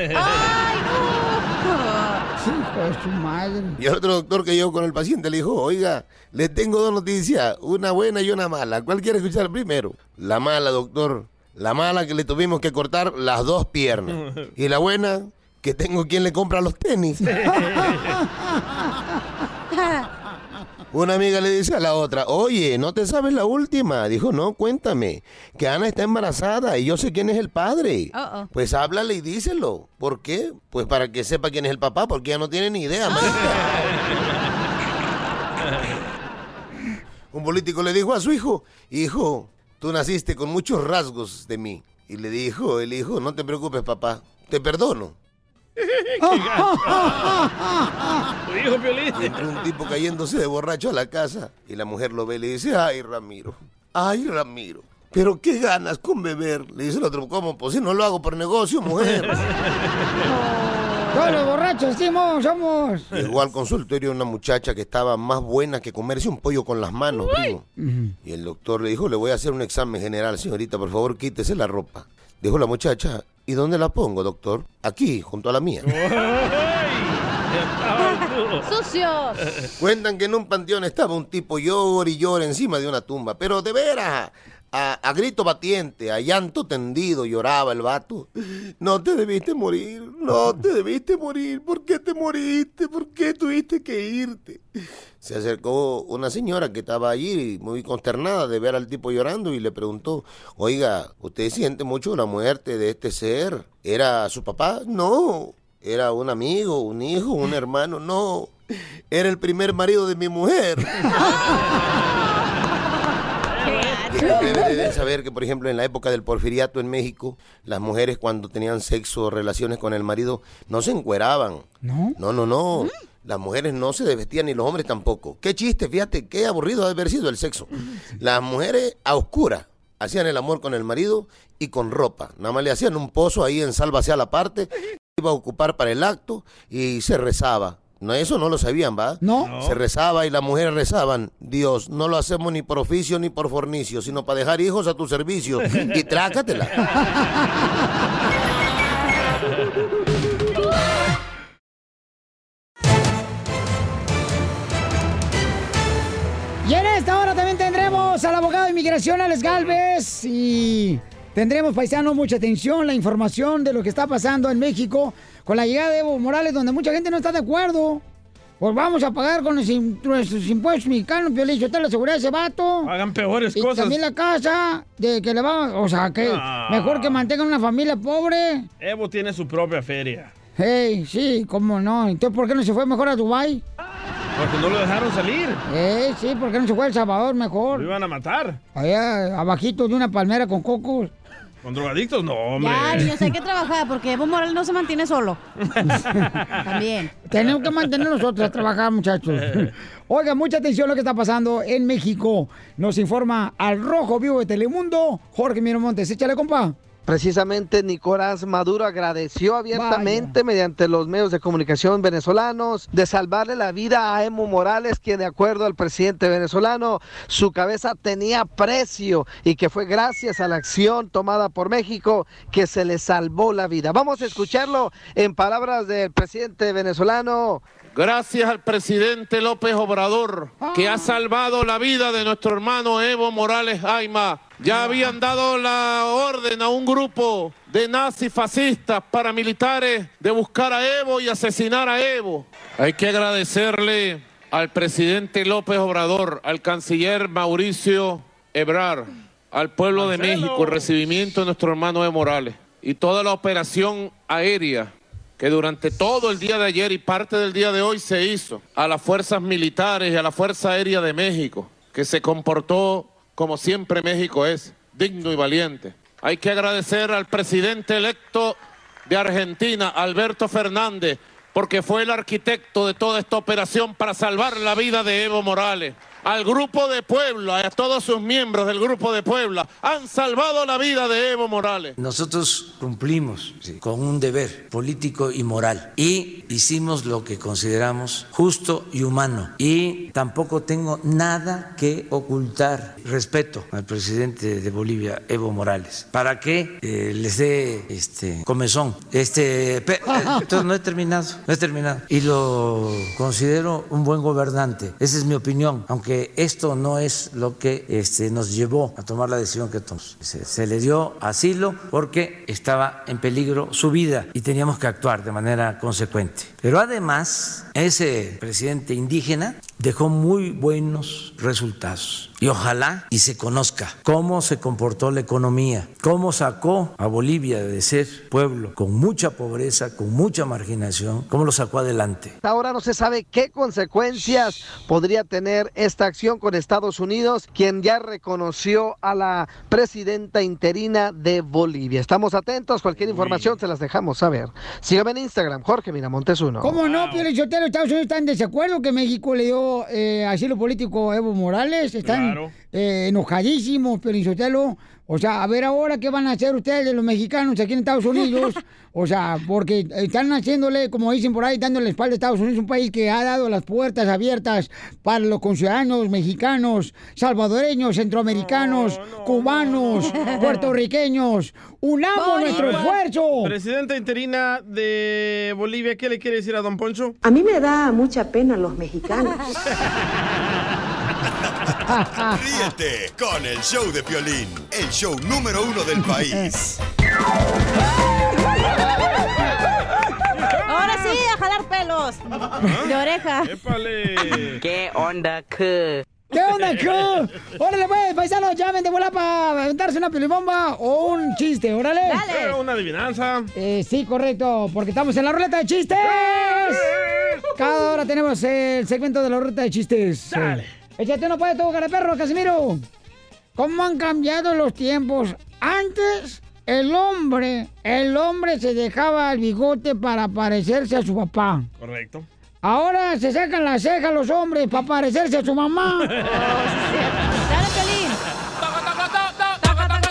de su madre. Y el otro doctor que llegó con el paciente le dijo, oiga, le tengo dos noticias, una buena y una mala. ¿Cuál quiere escuchar primero? La mala, doctor. La mala que le tuvimos que cortar las dos piernas. (laughs) Y la buena, que tengo quien le compra los tenis. (laughs) Una amiga le dice a la otra, oye, ¿no te sabes la última? Dijo, no, cuéntame, que Ana está embarazada y yo sé quién es el padre. Uh-oh. Pues háblale y díselo. ¿Por qué? Pues para que sepa quién es el papá, porque ella no tiene ni idea. (laughs) Un político le dijo a su hijo, hijo, tú naciste con muchos rasgos de mí. Y le dijo el hijo, no te preocupes, papá, te perdono. Tu hijo, Piolín. Y entró un tipo cayéndose de borracho a la casa y la mujer lo ve y le dice, ay Ramiro, ay Ramiro, pero qué ganas con beber. Le dice el otro, ¿cómo? Pues si no lo hago por negocio, mujer. (laughs) Todos los borrachos, Simón, somos. Llegó al consultorio una muchacha que estaba más buena que comerse un pollo con las manos, primo. Y el doctor le dijo, le voy a hacer un examen general, señorita, por favor, quítese la ropa. Dijo la muchacha, ¿y dónde la pongo, doctor? Aquí, junto a la mía. (laughs) ¡Sucios! (laughs) Cuentan que en un panteón estaba un tipo llora y llora encima de una tumba, pero de veras, a, grito batiente, a llanto tendido, lloraba el vato. No te debiste morir, no te debiste morir, ¿por qué te moriste? ¿Por qué tuviste que irte? Se acercó una señora que estaba allí muy consternada de ver al tipo llorando y le preguntó, oiga, ¿usted siente mucho la muerte de este ser? ¿Era su papá? No, era un amigo, un hijo, un hermano, no. Era el primer marido de mi mujer. (laughs) Deben saber que, por ejemplo, en la época del porfiriato en México, las mujeres cuando tenían sexo o relaciones con el marido no se encueraban. ¿No? No, no, no. Las mujeres no se desvestían ni los hombres tampoco. Qué chiste, fíjate, qué aburrido ha haber sido el sexo. (laughs) Las mujeres a oscuras hacían el amor con el marido y con ropa. Nada más le hacían un pozo ahí en salva hacia la parte, (laughs) iba a ocupar para el acto y se rezaba. No, eso no lo sabían, ¿va? No. Se rezaba y las mujeres rezaban. Dios, no lo hacemos ni por oficio ni por fornicio, sino para dejar hijos a tu servicio. Y trácatela. Y en esta hora también tendremos al abogado de inmigración, Alex Galvez. Y tendremos, paisanos, mucha atención, la información de lo que está pasando en México con la llegada de Evo Morales, donde mucha gente no está de acuerdo. Pues vamos a pagar con los nuestros impuestos mexicanos, Piolín, está la seguridad de ese vato. Hagan peores Y cosas. también la casa, de que le va, o sea, que Ah. mejor que mantengan una familia pobre. Evo tiene su propia feria. Hey, sí, cómo no. Entonces, ¿por qué no se fue mejor a Dubái? Porque no lo dejaron salir. Eh, sí, ¿por qué no se fue a El Salvador mejor? Lo iban a matar. Allá, abajito de una palmera con cocos. ¿Con drogadictos? No, hombre. Ya, niños, hay que trabajar porque Evo Morales no se mantiene solo. (laughs) También. Tenemos que mantener nosotros a trabajar, muchachos. (laughs) Oiga, mucha atención a lo que está pasando en México. Nos informa al Rojo Vivo de Telemundo, Jorge Miramontes. Échale, compa. Precisamente Nicolás Maduro agradeció abiertamente mediante los medios de comunicación venezolanos de salvarle la vida a Emo Morales, quien de acuerdo al presidente venezolano, su cabeza tenía precio y que fue gracias a la acción tomada por México que se le salvó la vida. Vamos a escucharlo en palabras del presidente venezolano. Gracias al presidente López Obrador, que ha salvado la vida de nuestro hermano Evo Morales Jaima. Ya habían dado la orden a un grupo de nazis fascistas paramilitares de buscar a Evo y asesinar a Evo. Hay que agradecerle al presidente López Obrador, al canciller Mauricio Ebrar, al pueblo de. México, el recibimiento de nuestro hermano Evo Morales y toda la operación aérea que durante todo el día de ayer y parte del día de hoy se hizo a las fuerzas militares y a la Fuerza Aérea de México, que se comportó como siempre México es, digno y valiente. Hay que agradecer al presidente electo de Argentina, Alberto Fernández, porque fue el arquitecto de toda esta operación para salvar la vida de Evo Morales. Al grupo de Puebla, a todos sus miembros del grupo de Puebla, han salvado la vida de Evo Morales. Nosotros cumplimos sí, con un deber político y moral y hicimos lo que consideramos justo y humano. Y tampoco tengo nada que ocultar. Respeto al presidente de Bolivia, Evo Morales, para que eh, les dé este comezón. Este, eh, entonces no he terminado, no he terminado. Y lo considero un buen gobernante. Esa es mi opinión, aunque esto no es lo que este, nos llevó a tomar la decisión que tomamos. Se le dio asilo porque estaba en peligro su vida y teníamos que actuar de manera consecuente. Pero además, ese presidente indígena dejó muy buenos resultados. Y ojalá y se conozca cómo se comportó la economía, cómo sacó a Bolivia de ser pueblo con mucha pobreza, con mucha marginación, cómo lo sacó adelante. Ahora no se sabe qué consecuencias podría tener esta acción con Estados Unidos, quien ya reconoció a la presidenta interina de Bolivia. Estamos atentos, cualquier información se las dejamos saber. Sígame en Instagram, Jorge Miramontes uno. ¿Cómo no, Pio? Estados Unidos está en desacuerdo que México le dio eh, asilo político Evo Morales. Están Claro. eh, enojadísimos. O sea, a ver ahora qué van a hacer ustedes, los mexicanos, aquí en Estados Unidos. (laughs) O sea, porque están haciéndole, como dicen por ahí, dándole la espalda a Estados Unidos, un país que ha dado las puertas abiertas para los conciudadanos mexicanos, salvadoreños, centroamericanos, cubanos, puertorriqueños. ¡Unamos nuestro esfuerzo! Presidenta interina de Bolivia, ¿qué le quiere decir a don Poncho? A mí me da mucha pena los mexicanos. (laughs) Ríete con el show de Piolín, el show número uno del país. Ahora sí, a jalar pelos. De oreja. ¿Qué onda, que? ¿Qué onda, qué? Órale, pues, paisanos, llamen de bola para aventarse una pilibomba o un chiste, órale. Eh, Una adivinanza. Eh, sí, correcto, porque estamos en la ruleta de chistes. Cada hora tenemos el segmento de la ruleta de chistes. Dale. Échate uno puede tú, cara perro, Casimiro. ¿Cómo han cambiado los tiempos? Antes, el hombre, el hombre se dejaba el bigote para parecerse a su papá. Correcto. Ahora se sacan las cejas los hombres para parecerse a su mamá. (laughs)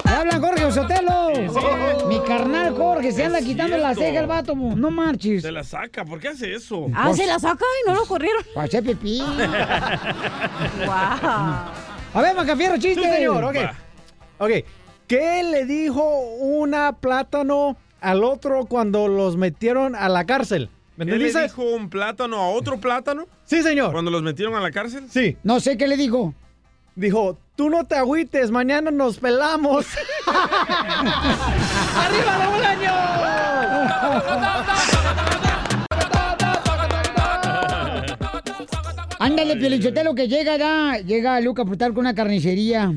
Me hablan Jorge Sotelo. Mi carnal Jorge se anda Es quitando la ceja el vato. mo. No marches. Se la saca, ¿por qué hace eso? Ah, se la saca y no lo corrieron. Para hacer pipí. (laughs) Wow. A ver, Macafierro, chiste. Sí, señor, ok. Ok. ¿Qué le dijo una plátano al otro cuando los metieron a la cárcel? ¿Me ¿Qué le dijo un plátano a otro plátano? Sí, señor. ¿Cuando los metieron a la cárcel? Sí. No sé qué le dijo. Dijo, tú no te agüites, mañana nos pelamos. (laughs) ¡Arriba, Raúl Ándale, Piolichotelo, que llega ya, llega Luca Frutal con una carnicería.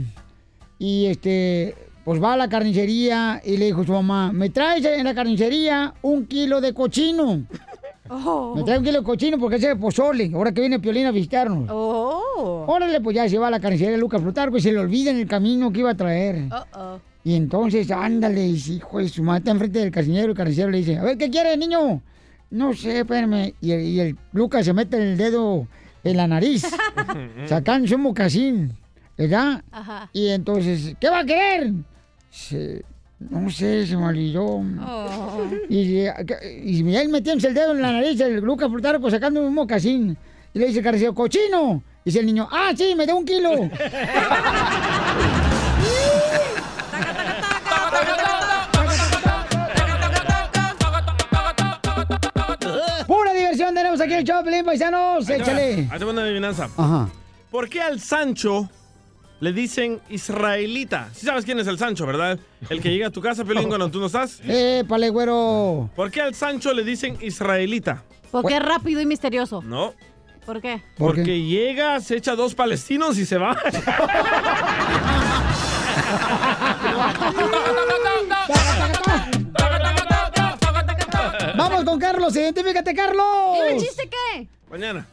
Y este, pues va a la carnicería y le dijo a su mamá, me traes en la carnicería un kilo de cochino. (laughs) Me trae un kilo de cochino porque ese es pozole, ahora que viene Piolín a visitarnos. Oh. Órale, pues ya se va a la carnicería de Lucas Plutarco y se le olvida en el camino que iba a traer. Uh-oh. Y entonces, ándale, y dice, hijo de su madre, está enfrente del carnicero y el carnicero le dice, a ver, ¿qué quiere, niño? No sé, espérame. Y el, y el Lucas se mete el dedo en la nariz, (laughs) sacándose un mocasín, ¿verdad? Ajá. Y entonces, ¿qué va a querer? Se- no sé, se me olvidó. Oh. Y, y él metiéndose el dedo en la nariz, el Lucas Plutarco sacando un mocasín. Y le dice el carnicero, ¡cochino! Y dice el niño, ¡ah, sí, me dio un kilo! (laughs) tenemos aquí el show, Pelín, paisanos! Ahí ¡Échale! Ahí una adivinanza. Ajá. ¿Por qué al Sancho le dicen israelita? Sí sabes quién es el Sancho, ¿verdad? El que llega a tu casa, Pelín, cuando tú no estás. ¡Eh, pale, güero! ¿Por qué al Sancho le dicen israelita? Porque es rápido y misterioso. No. ¿Por qué? Porque llega, se echa dos palestinos y se va. (laughs) Vamos con Carlos, identifícate, Carlos. ¿Y el chiste qué? Mañana.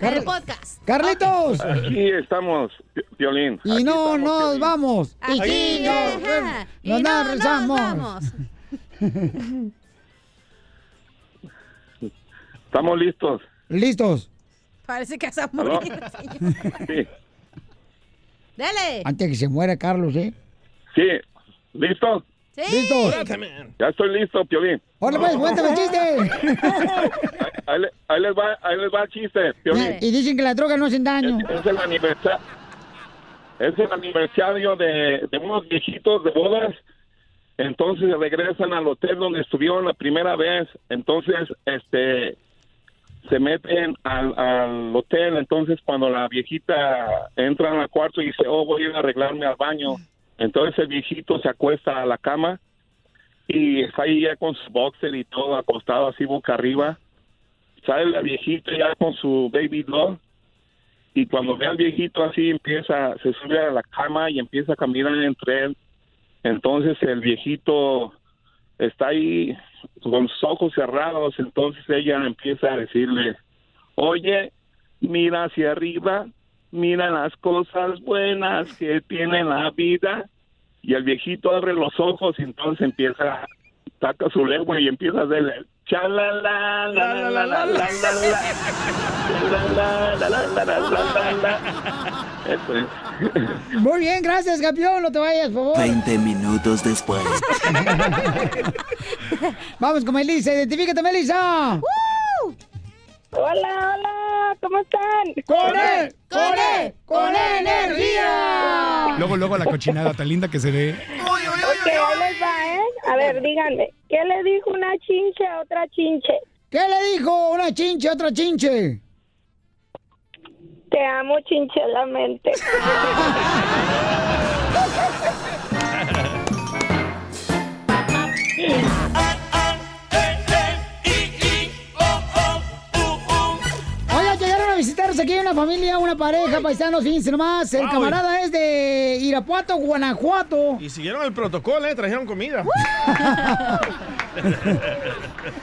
En el podcast. Carlitos. Aquí estamos, Piolín. Y no nos vamos. Y Aquí, sí, nos, nos Y no nos regresamos. vamos. (laughs) Estamos listos. Listos. Parece que. Sí. Dale. Antes que se muera Carlos, ¿eh? Sí. ¿Listos? Sí. Listos. Ya estoy listo, Piolín. Hola, pues, cuéntame el chiste. (laughs) Ahí, le- ahí les va, ahí les va el chiste, Piolín. Y dicen que la droga no hacen daño. Es el aniversario. Es el aniversario de, de unos viejitos de bodas. Entonces regresan al hotel donde estuvieron la primera vez. Entonces, este, se meten al, al hotel. Entonces, cuando la viejita entra al cuarto y dice, oh, voy a ir a arreglarme al baño. Entonces el viejito se acuesta a la cama y está ahí ya con su boxer y todo acostado así boca arriba. Sale la viejita ya con su baby doll y cuando ve al viejito así empieza, se sube a la cama y empieza a caminar entre él. Entonces el viejito está ahí con los ojos cerrados, entonces ella empieza a decirle, oye, mira hacia arriba, mira las cosas buenas que tiene la vida y el viejito abre los ojos y entonces empieza, saca su lengua y empieza a hacerle chalala, Muy bien, gracias, campeón. No te vayas, por favor. 20 minutos después. Vamos con Melissa. Identifícate, Melissa. ¡Uh! Hola, hola, ¿cómo están? ¡Con él! ¡Con él! ¡Con energía! Luego, luego la cochinada tan linda que se ve. Ok, ahí les va, ¿eh? A ver, díganme, ¿qué le dijo una chinche a otra chinche? ¿Qué le dijo una chinche a otra chinche? Te amo chinchelamente. (laughs) (laughs) a visitarnos aquí una familia, una pareja, paisanos, fíjense nomás. El Wow. camarada es de Irapuato, Guanajuato. Y siguieron el protocolo, ¿eh? Trajeron comida. (laughs)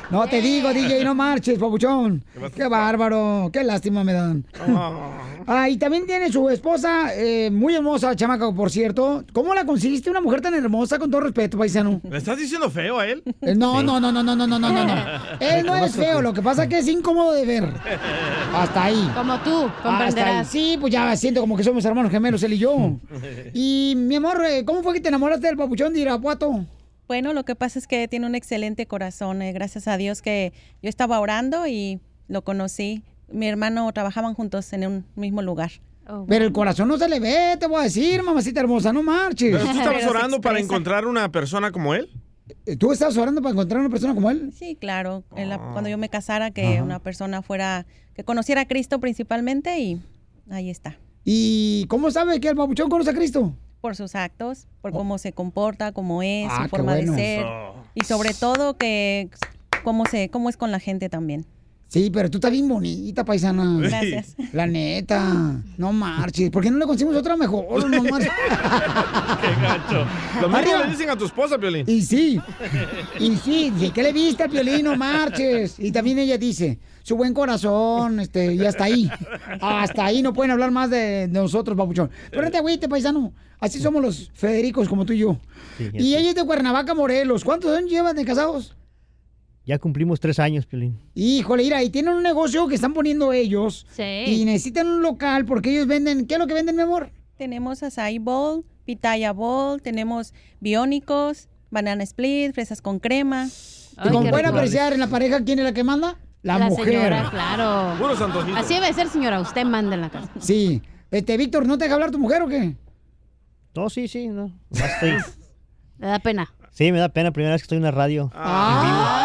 no te digo, eh. DJ, no marches, papuchón. Qué bárbaro, qué lástima me dan. Oh. ah, y también tiene su esposa, eh, muy hermosa, chamaca, por cierto. ¿Cómo la conseguiste una mujer tan hermosa, con todo respeto, paisano? ¿Le estás diciendo feo a él? Eh, no, no, no, no, no, no, no, no, no. (laughs) Él no es feo, lo que pasa es que es incómodo de ver. Hasta ahí. Como tú, comprenderás. Sí, pues ya siento como que somos hermanos gemelos, él y yo. (laughs) Y, mi amor, ¿cómo fue que te enamoraste del papuchón de Irapuato? Bueno, lo que pasa es que tiene un excelente corazón. eh, gracias a Dios que yo estaba orando y lo conocí. Mi hermano trabajaban juntos en un mismo lugar. Pero el corazón no se le ve, te voy a decir, mamacita hermosa, no marches. ¿Pero tú estabas orando para encontrar una persona como él? ¿Tú estabas orando para encontrar una persona como él? Sí, claro. la- cuando yo me casara, que Ajá. una persona fuera, que conociera a Cristo principalmente y ahí está. ¿Y cómo sabe que el papuchón conoce a Cristo? Por sus actos, por cómo se comporta, cómo es, Oh. Ah, su forma bueno. de ser. Eso. Y sobre todo que cómo, se, cómo es con la gente también. Sí, pero tú estás bien bonita, paisana. Gracias. La neta. No marches. ¿Por qué no le conseguimos otra mejor? No marches. (laughs) Qué gacho. Lo mismo le dicen a tu esposa, Piolín. Y sí. Y sí, dije, ¿qué le viste al Piolín? No marches. Y también ella dice, su buen corazón, este, y hasta ahí. Hasta ahí no pueden hablar más de, de nosotros, papuchón. Pero no te agüite, paisano. Así somos los Federicos como tú y yo. y ella es de Cuernavaca, Morelos. ¿Cuántos años llevan de casados? Ya cumplimos tres años, Piolín. Híjole, mira, y tienen un negocio que están poniendo ellos. Sí. Y necesitan un local porque ellos venden. ¿Qué es lo que venden, mi amor? Tenemos acai bowl, pitaya bowl, tenemos biónicos, banana split, fresas con crema. y como pueden apreciar en la pareja, ¿quién es la que manda? La, mujer. señora, claro. Así debe ser, señora. Usted manda en la casa. Sí. Este, Víctor, ¿no te deja hablar tu mujer o qué? No, sí, sí, no. (laughs) Le da pena. Sí, me da pena, primera vez que estoy en la radio. Ah. En vivo.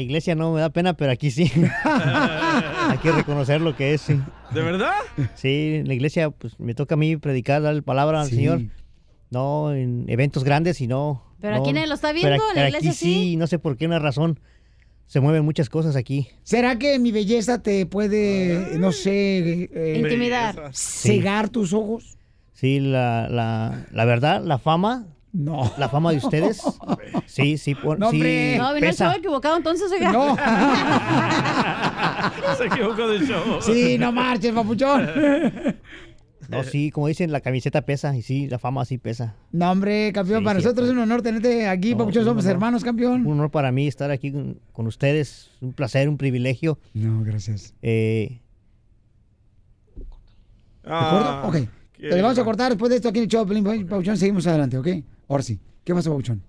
La iglesia no me da pena, pero aquí sí. (laughs) Hay que reconocer lo que es, sí. ¿De verdad? Sí, en la iglesia pues me toca a mí predicar, dar palabra al Sí. Señor. No en eventos grandes y no. Pero no- aquí nadie lo está viendo, la pero iglesia aquí sí. sí, no sé por qué una razón. se mueven muchas cosas aquí. ¿Será que mi belleza te puede, no sé, eh, Intimidar. cegar tus ojos? Sí, la, la, la verdad, la fama. No. La fama de ustedes. (laughs) Sí, sí, por, No, sí hombre. No, vino el show equivocado entonces, oiga. No. (laughs) Se equivocó de show. Sí, no marches, papuchón. No, sí, como dicen, la camiseta pesa y sí, la fama sí pesa. No, hombre, campeón, Sí, para cierto. nosotros es un honor tenerte aquí, No, papuchón. Somos honor. hermanos, campeón. Un honor para mí estar aquí con, con ustedes. Un placer, un privilegio. No, gracias. Eh, ¿De acuerdo? ok. Te le vamos a cortar después de esto aquí en el show, Pelín, Papuchón. Seguimos adelante, ¿ok? Ahora sí. ¿Qué pasa, Papuchón?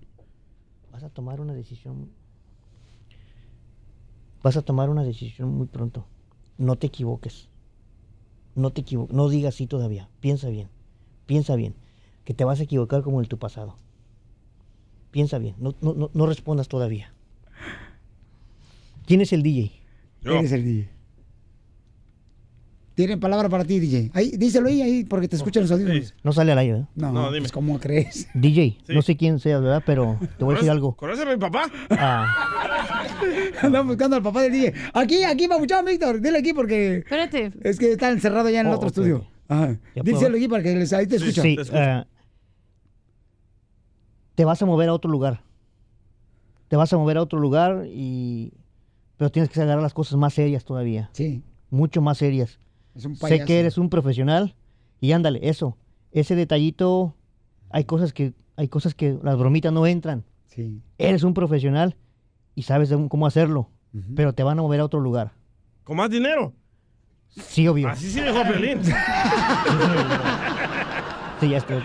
vas a tomar una decisión. Vas a tomar una decisión muy pronto. No te equivoques. No te equivoques. No digas sí todavía. Piensa bien. Piensa bien. Que te vas a equivocar como en tu pasado. Piensa bien. No, no, no, no respondas todavía. ¿Quién es el DJ? Eres el DJ. Tienen palabra para ti, DJ. Ahí, díselo ahí, ahí, porque te escuchan los audífonos. No sale al aire, ¿verdad? No, No, dime. pues, ¿cómo crees? DJ, no sé quién sea, ¿verdad? Pero te voy a decir algo. ¿Conoces a mi papá? Ah, (laughs) Andamos buscando al papá del DJ. Aquí, aquí, Papuchón, Víctor. Dile aquí porque... Espérate. Es que está encerrado ya en el Oh, otro estudio. Ajá. ¿Ya Díselo puedo? aquí para que les, ahí te escuchan. sí, ah, te vas a mover a otro lugar. Te vas a mover a otro lugar y... Pero tienes que agarrar las cosas más serias todavía. Sí. Mucho más serias. Es un Sé que eres un profesional y ándale, eso. Ese detallito, hay cosas que, hay cosas que las bromitas no entran. Sí. Eres un profesional y sabes de cómo hacerlo, pero te van a mover a otro lugar. ¿Con más dinero? Sí, obvio. Así sí dejó Pelín. (laughs) Sí, ya estoy. ok.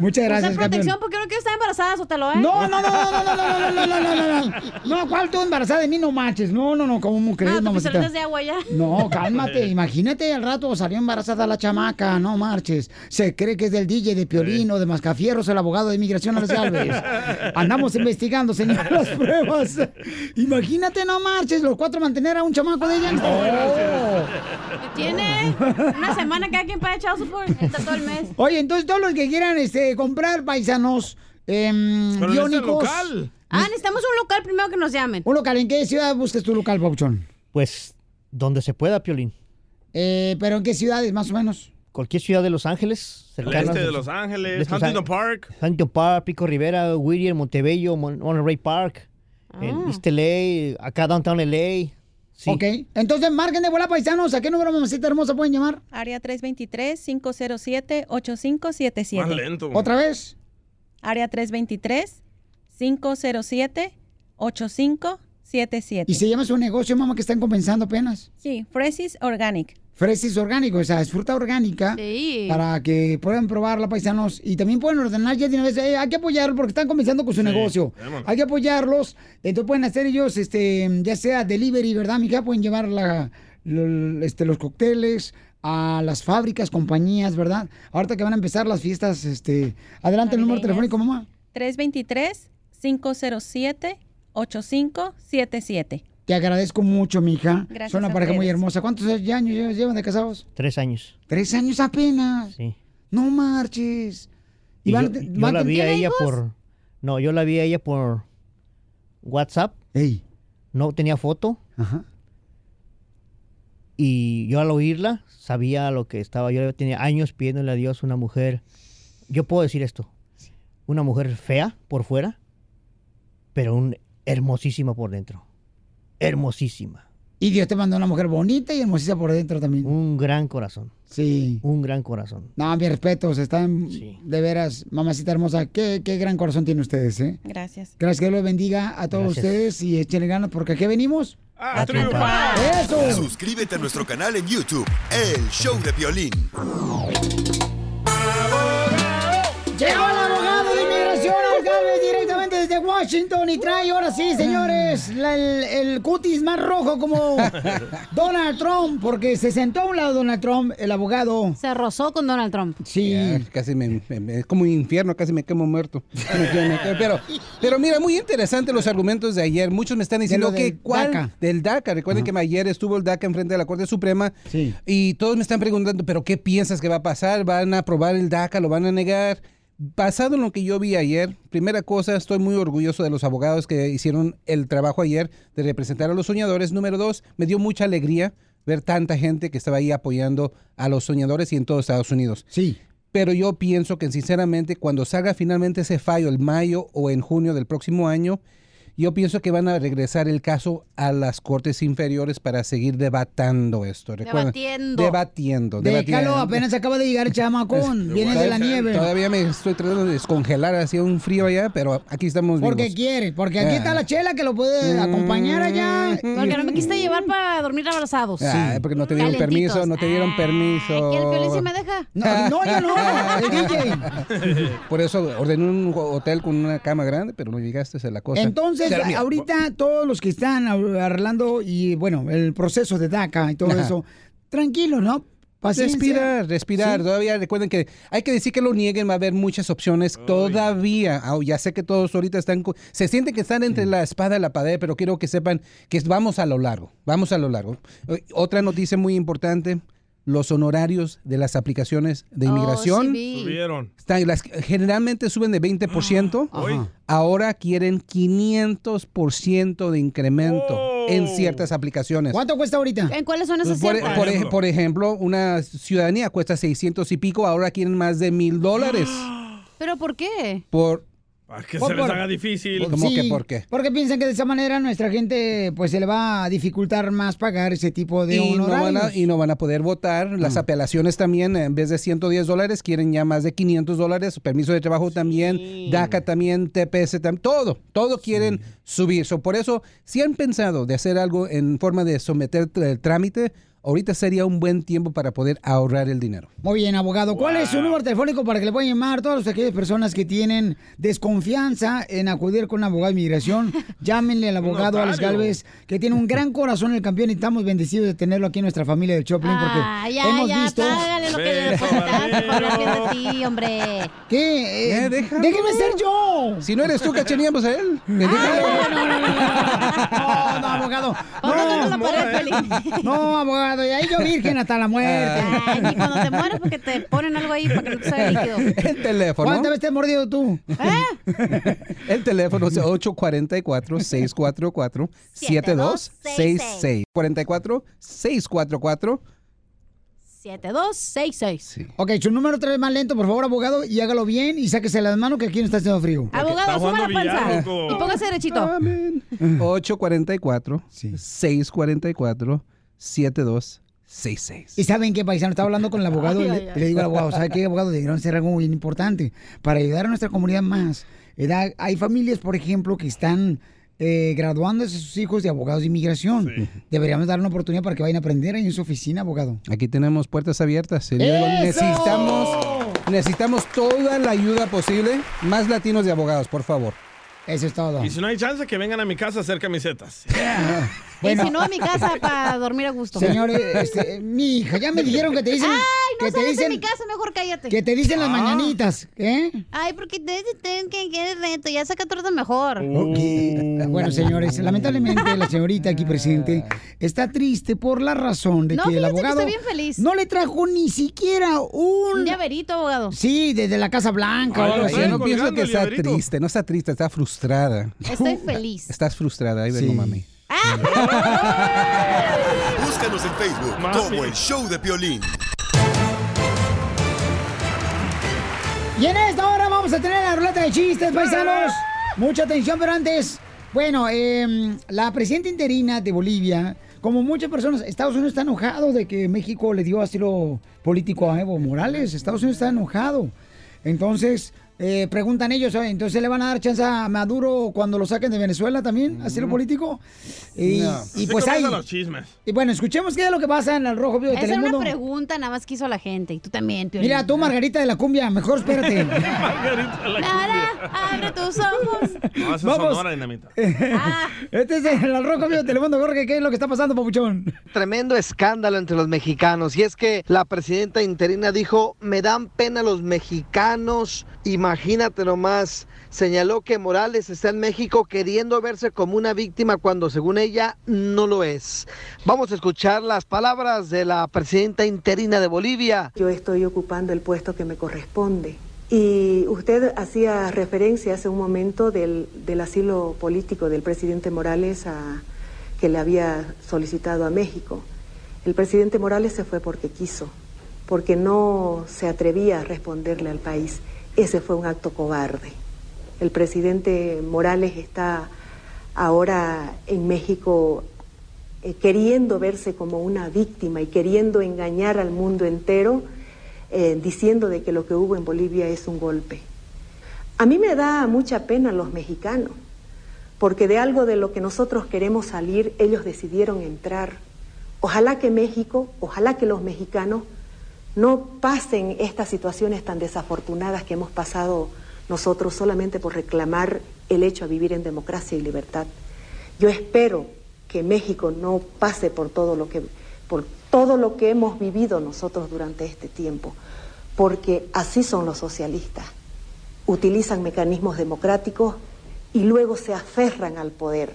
Muchas Usa gracias, protección campeón. porque no quiero estar embarazada, Sotelo, ¿eh? No, no, no, no, no, no, no, no, no, no, no, no, no, no, ¿cuál tú embarazada de mí? No manches. No, no, no, ¿cómo crees, Ah, mamacita? pistolitas de agua ya. No, cálmate, imagínate al rato salió embarazada la chamaca, no marches. Se cree que es del DJ de Piolín o de Mascafierros, el abogado de inmigración a las Galvez. Andamos investigando, señor, las pruebas. Imagínate, no marches, los cuatro mantener a un chamaco de ella. No. Tiene una semana cada quien paga echado support. Está todo el mes. Oye, entonces todos los que quieran este, comprar paisanos Pero necesitan biónicos. local. Ah, necesitamos un local primero que nos llamen. Un local, ¿en qué ciudad buscas tu local, Pauchón? Pues donde se pueda, Piolín. Eh, ¿Pero en qué ciudades, más o menos? Cualquier ciudad de Los Ángeles. El este de Los Ángeles, De estos Huntington Park. Huntington Park, Pico Rivera, Whittier, Montebello, Mon- Monterey Park, en East LA, acá Downtown LA. Sí. Ok, entonces marquen de bola paisanos. ¿A qué número, mamacita hermosa, pueden llamar? Área 323-507-8577. ¿Otra vez? Área 323-507-8577. Y se llama su negocio, mamá, que están comenzando apenas. Sí, Fresis Organic. Fresis orgánico, o sea, es fruta orgánica. Para que puedan probarla, paisanos. Y también pueden ordenar ya de una vez. Eh, hay que apoyarlos porque están comenzando con su negocio. vámonos. Hay que apoyarlos. Entonces pueden hacer ellos, este, ya sea delivery, ¿verdad, mija? Pueden llevar la, lo- este, los cócteles a las fábricas, compañías, ¿verdad? Ahorita que van a empezar las fiestas, este. Adelante el número telefónico, mamá. 323-507-8577. Te agradezco mucho, mija. Gracias Son una a pareja muy hermosa. ¿Cuántos años lle- llevan de casados? Tres años. Tres años apenas. Sí. No marches. Y van yo, van la vi a ¿tiene ella hijos? por... No, yo la vi a ella por WhatsApp. No tenía foto. Ajá. Y yo al oírla sabía lo que estaba. Yo tenía años pidiéndole a Dios una mujer. Yo puedo decir esto. Una mujer fea por fuera, pero un hermosísima por dentro. Hermosísima. Y Dios te mandó una mujer bonita y hermosísima por dentro también. Un gran corazón. Sí. Un gran corazón. No, mi respeto, se están de veras, mamacita hermosa, qué, qué gran corazón tienen ustedes, ¿eh? Gracias. Gracias, que Dios los bendiga a todos Gracias. ustedes y échenle ganas porque aquí venimos. A ¡Eso! Suscríbete a nuestro canal en YouTube, El Show de Violín. Llegó el abogado de inmigración al Galvez directamente desde Washington y trae ahora sí, señores, la- el, el cutis más rojo como (laughs) Donald Trump, porque se sentó a un lado Donald Trump, el abogado. Se rozó con Donald Trump. Sí. Casi me, me- me- es como un infierno, casi me quemo muerto. Pero, pero mira, muy interesante los argumentos de ayer. Muchos me están diciendo que del cuál DACA. del DACA. Recuerden que ayer estuvo el DACA enfrente de la Corte Suprema y todos me están preguntando, pero ¿qué piensas que va a pasar? ¿Van a aprobar el DACA? ¿Lo van a negar? Basado en lo que yo vi ayer, primera cosa, estoy muy orgulloso de los abogados que hicieron el trabajo ayer de representar a los soñadores. Número dos, me dio mucha alegría ver tanta gente que estaba ahí apoyando a los soñadores y en todo Estados Unidos. Sí. Pero yo pienso que sinceramente cuando salga finalmente ese fallo el mayo o en junio del próximo año, yo pienso que van a regresar el caso a las cortes inferiores para seguir debatando esto. Recuerden, Debatiendo. Debatiendo. Déjalo, debatiendo. apenas acaba de llegar el chamacón. Viene de la nieve. Todavía me estoy tratando de descongelar, hacía un frío allá, pero aquí estamos Porque vivos. quiere, porque aquí Ah. está la chela que lo puede acompañar allá. Porque no me quisiste llevar para dormir abrazados. Ah, porque no te dieron Calentitos. permiso, no te dieron permiso. ¿Que el Piolín sí me deja? No, no, yo no, el (laughs) (laughs) DJ. Por eso ordené un hotel con una cama grande, pero no llegaste a la cosa. Entonces, Mira, ahorita todos los que están arreglando y, bueno, el proceso de DACA y todo Ajá. eso, tranquilos, ¿no? Paciencia. Respirar, respirar. Sí. Todavía recuerden que hay que decir que lo nieguen, va a haber muchas opciones todavía. Ya sé que todos ahorita están, se sienten que están entre la espada y la pared, pero quiero que sepan que vamos a lo largo, vamos a lo largo. Otra noticia muy importante, los honorarios de las aplicaciones de Oh, inmigración sí. Subieron. están- las, generalmente suben de 20%, Ajá. ahora quieren 500% de incremento en ciertas aplicaciones. ¿Cuánto cuesta ahorita? ¿En cuáles son esas Por, ciertas? por ej- por ejemplo, una ciudadanía cuesta 600 y pico, ahora quieren más de mil dólares. (gasps) ¿Pero por qué? Por, Para que Por- se les haga difícil. ¿Cómo que por qué? Porque piensan que de esa manera nuestra gente pues se le va a dificultar más pagar ese tipo de y, no van honorarios. a, y no van a poder votar. Las apelaciones también, en vez de 110 dólares, quieren ya más de 500 dólares. Permiso de trabajo también, DACA también, TPS también, todo, todo quieren subir. So, por eso, si han pensado de hacer algo en forma de someter el trámite, ahorita sería un buen tiempo para poder ahorrar el dinero. Muy bien, abogado. ¿Cuál es su número telefónico para que le puedan llamar todas aquellas personas que tienen desconfianza en acudir con un abogado de inmigración? Llámenle al abogado Alex. Galvez, que tiene un gran corazón el campeón y estamos bendecidos de tenerlo aquí en nuestra familia del Choplin porque Ah, ya, hemos ya, visto... págale lo que le por de ti, hombre. ¿Qué? Eh, déjalo. déjeme ser yo. Si no eres tú, cachaníamos a él. No, no, abogado. Póngalo en la pared, Piolín. No, abogado, y ahí yo virgen hasta la muerte. Ay, ni cuando te mueres porque te ponen algo ahí para que no te salga líquido. El teléfono. ¿Cuántas veces te has mordido tú? El teléfono es 844-644-7266. 44-644. 7266. Ok, su número otra vez más lento, por favor, abogado, y hágalo bien y sáquese las manos que aquí no está haciendo frío. Abogado, suba la panza. Y póngase derechito. 844-644-7266. Y saben qué, paisano, estaba hablando con el abogado (laughs) Ay, le, ay, y le digo al abogado, ¿sabe qué, abogado? Debieron hacer algo muy importante para ayudar a nuestra comunidad más. ¿Verdad? Hay familias, por ejemplo, que están eh, graduándose sus hijos de abogados de inmigración. Deberíamos dar una oportunidad para que vayan a aprender ahí en su oficina, abogado. Aquí tenemos puertas abiertas. Necesitamos, necesitamos toda la ayuda posible. Más latinos de abogados, por favor. Eso es todo. Y si no hay chance, que vengan a mi casa a hacer camisetas. (laughs) Y si no, a mi casa para dormir a gusto. Señores, este, mi hija, ya me dijeron que te dicen... Ay, no que te sales dicen de mi casa, mejor cállate. Que te dicen Ah. las mañanitas, ¿eh? Ay, porque te dicen que quieres reto, ya saca torta mejor. Ok. Bueno, señores, lamentablemente la señorita aquí presente está triste por la razón de No, que el que abogado estoy bien feliz. no le trajo ni siquiera un... Un llaverito, abogado. Sí, desde la Casa Blanca o algo así. yo no pienso que está triste, no está triste, está frustrada. Estoy feliz. Estás frustrada, ahí vengo, mami. (laughs) Búscanos en Facebook como el show de Piolín. Y en esta hora vamos a tener la ruleta de chistes, paisanos. Mucha atención, pero antes, bueno, eh, la presidenta interina de Bolivia, como muchas personas, Estados Unidos está enojado de que México le dio asilo político a Evo Morales. Estados Unidos está enojado. Entonces, eh, preguntan ellos, "Oye, entonces le van a dar chance a Maduro cuando lo saquen de Venezuela también, asilo político. Y, No. y pues hay. los chismes. Y bueno, escuchemos qué es lo que pasa en el Rojo Vivo de Esa era una Telemundo. pregunta nada más que hizo la gente. Y tú también, Piolín. Mira, tú, Margarita de la Cumbia, mejor espérate. (laughs) Nada, abre tus ojos. (laughs) No, esa es Vamos. Sonora Dinamita. Este es el Rojo Vivo de Telemundo, Jorge, ¿qué es lo que está pasando, papuchón? Tremendo escándalo entre los mexicanos. Y es que la presidenta interina dijo, me dan pena los mexicanos. Imagínate nomás. Señaló que Morales está en México queriendo verse como una víctima cuando según ella no lo es. Vamos a escuchar las palabras de la presidenta interina de Bolivia. Yo estoy ocupando el puesto que me corresponde Y usted hacía referencia hace un momento del, del asilo político del presidente Morales a, que le había solicitado a México. El presidente Morales se fue porque quiso, porque no se atrevía a responderle al país. Ese fue un acto cobarde. El presidente Morales está ahora en México eh, queriendo verse como una víctima y queriendo engañar al mundo entero, eh, diciendo de que lo que hubo en Bolivia es un golpe. A mí me da mucha pena los mexicanos, porque de algo de lo que nosotros queremos salir, ellos decidieron entrar. Ojalá que México, ojalá que los mexicanos no pasen estas situaciones tan desafortunadas que hemos pasado nosotros solamente por reclamar el hecho a vivir en democracia y libertad. Yo espero que México no pase por todo lo que por todo lo que hemos vivido nosotros durante este tiempo, porque así son los socialistas. Utilizan mecanismos democráticos y luego se aferran al poder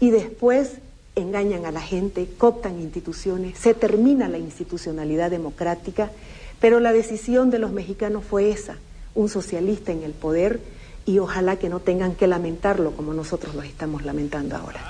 y después engañan a la gente, cooptan instituciones, se termina la institucionalidad democrática, pero la decisión de los mexicanos fue esa, un socialista en el poder y ojalá que no tengan que lamentarlo como nosotros lo estamos lamentando ahora.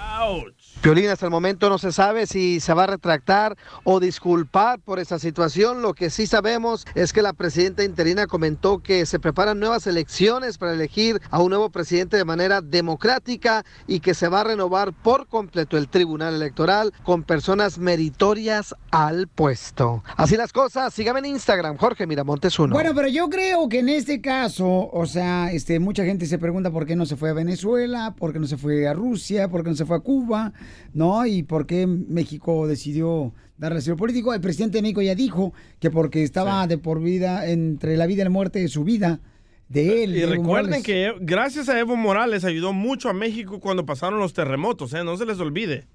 Piolín, hasta el momento no se sabe si se va a retractar o disculpar por esa situación. Lo que sí sabemos es que la presidenta interina comentó que se preparan nuevas elecciones para elegir a un nuevo presidente de manera democrática y que se va a renovar por completo el tribunal electoral con personas meritorias al puesto. Así las cosas, sígame en Instagram, Jorge Miramontes uno. Bueno, pero yo creo que en este caso, o sea, este, mucha gente se pregunta por qué no se fue a Venezuela, por qué no se fue a Rusia, por qué no se fue a Cuba, ¿no? Y por qué México decidió darle asilo político. El presidente de México ya dijo que porque estaba de por vida, entre la vida y la muerte de su vida, de él. Y Evo recuerden Morales. que gracias a Evo Morales ayudó mucho a México cuando pasaron los terremotos, ¿eh? No se les olvide.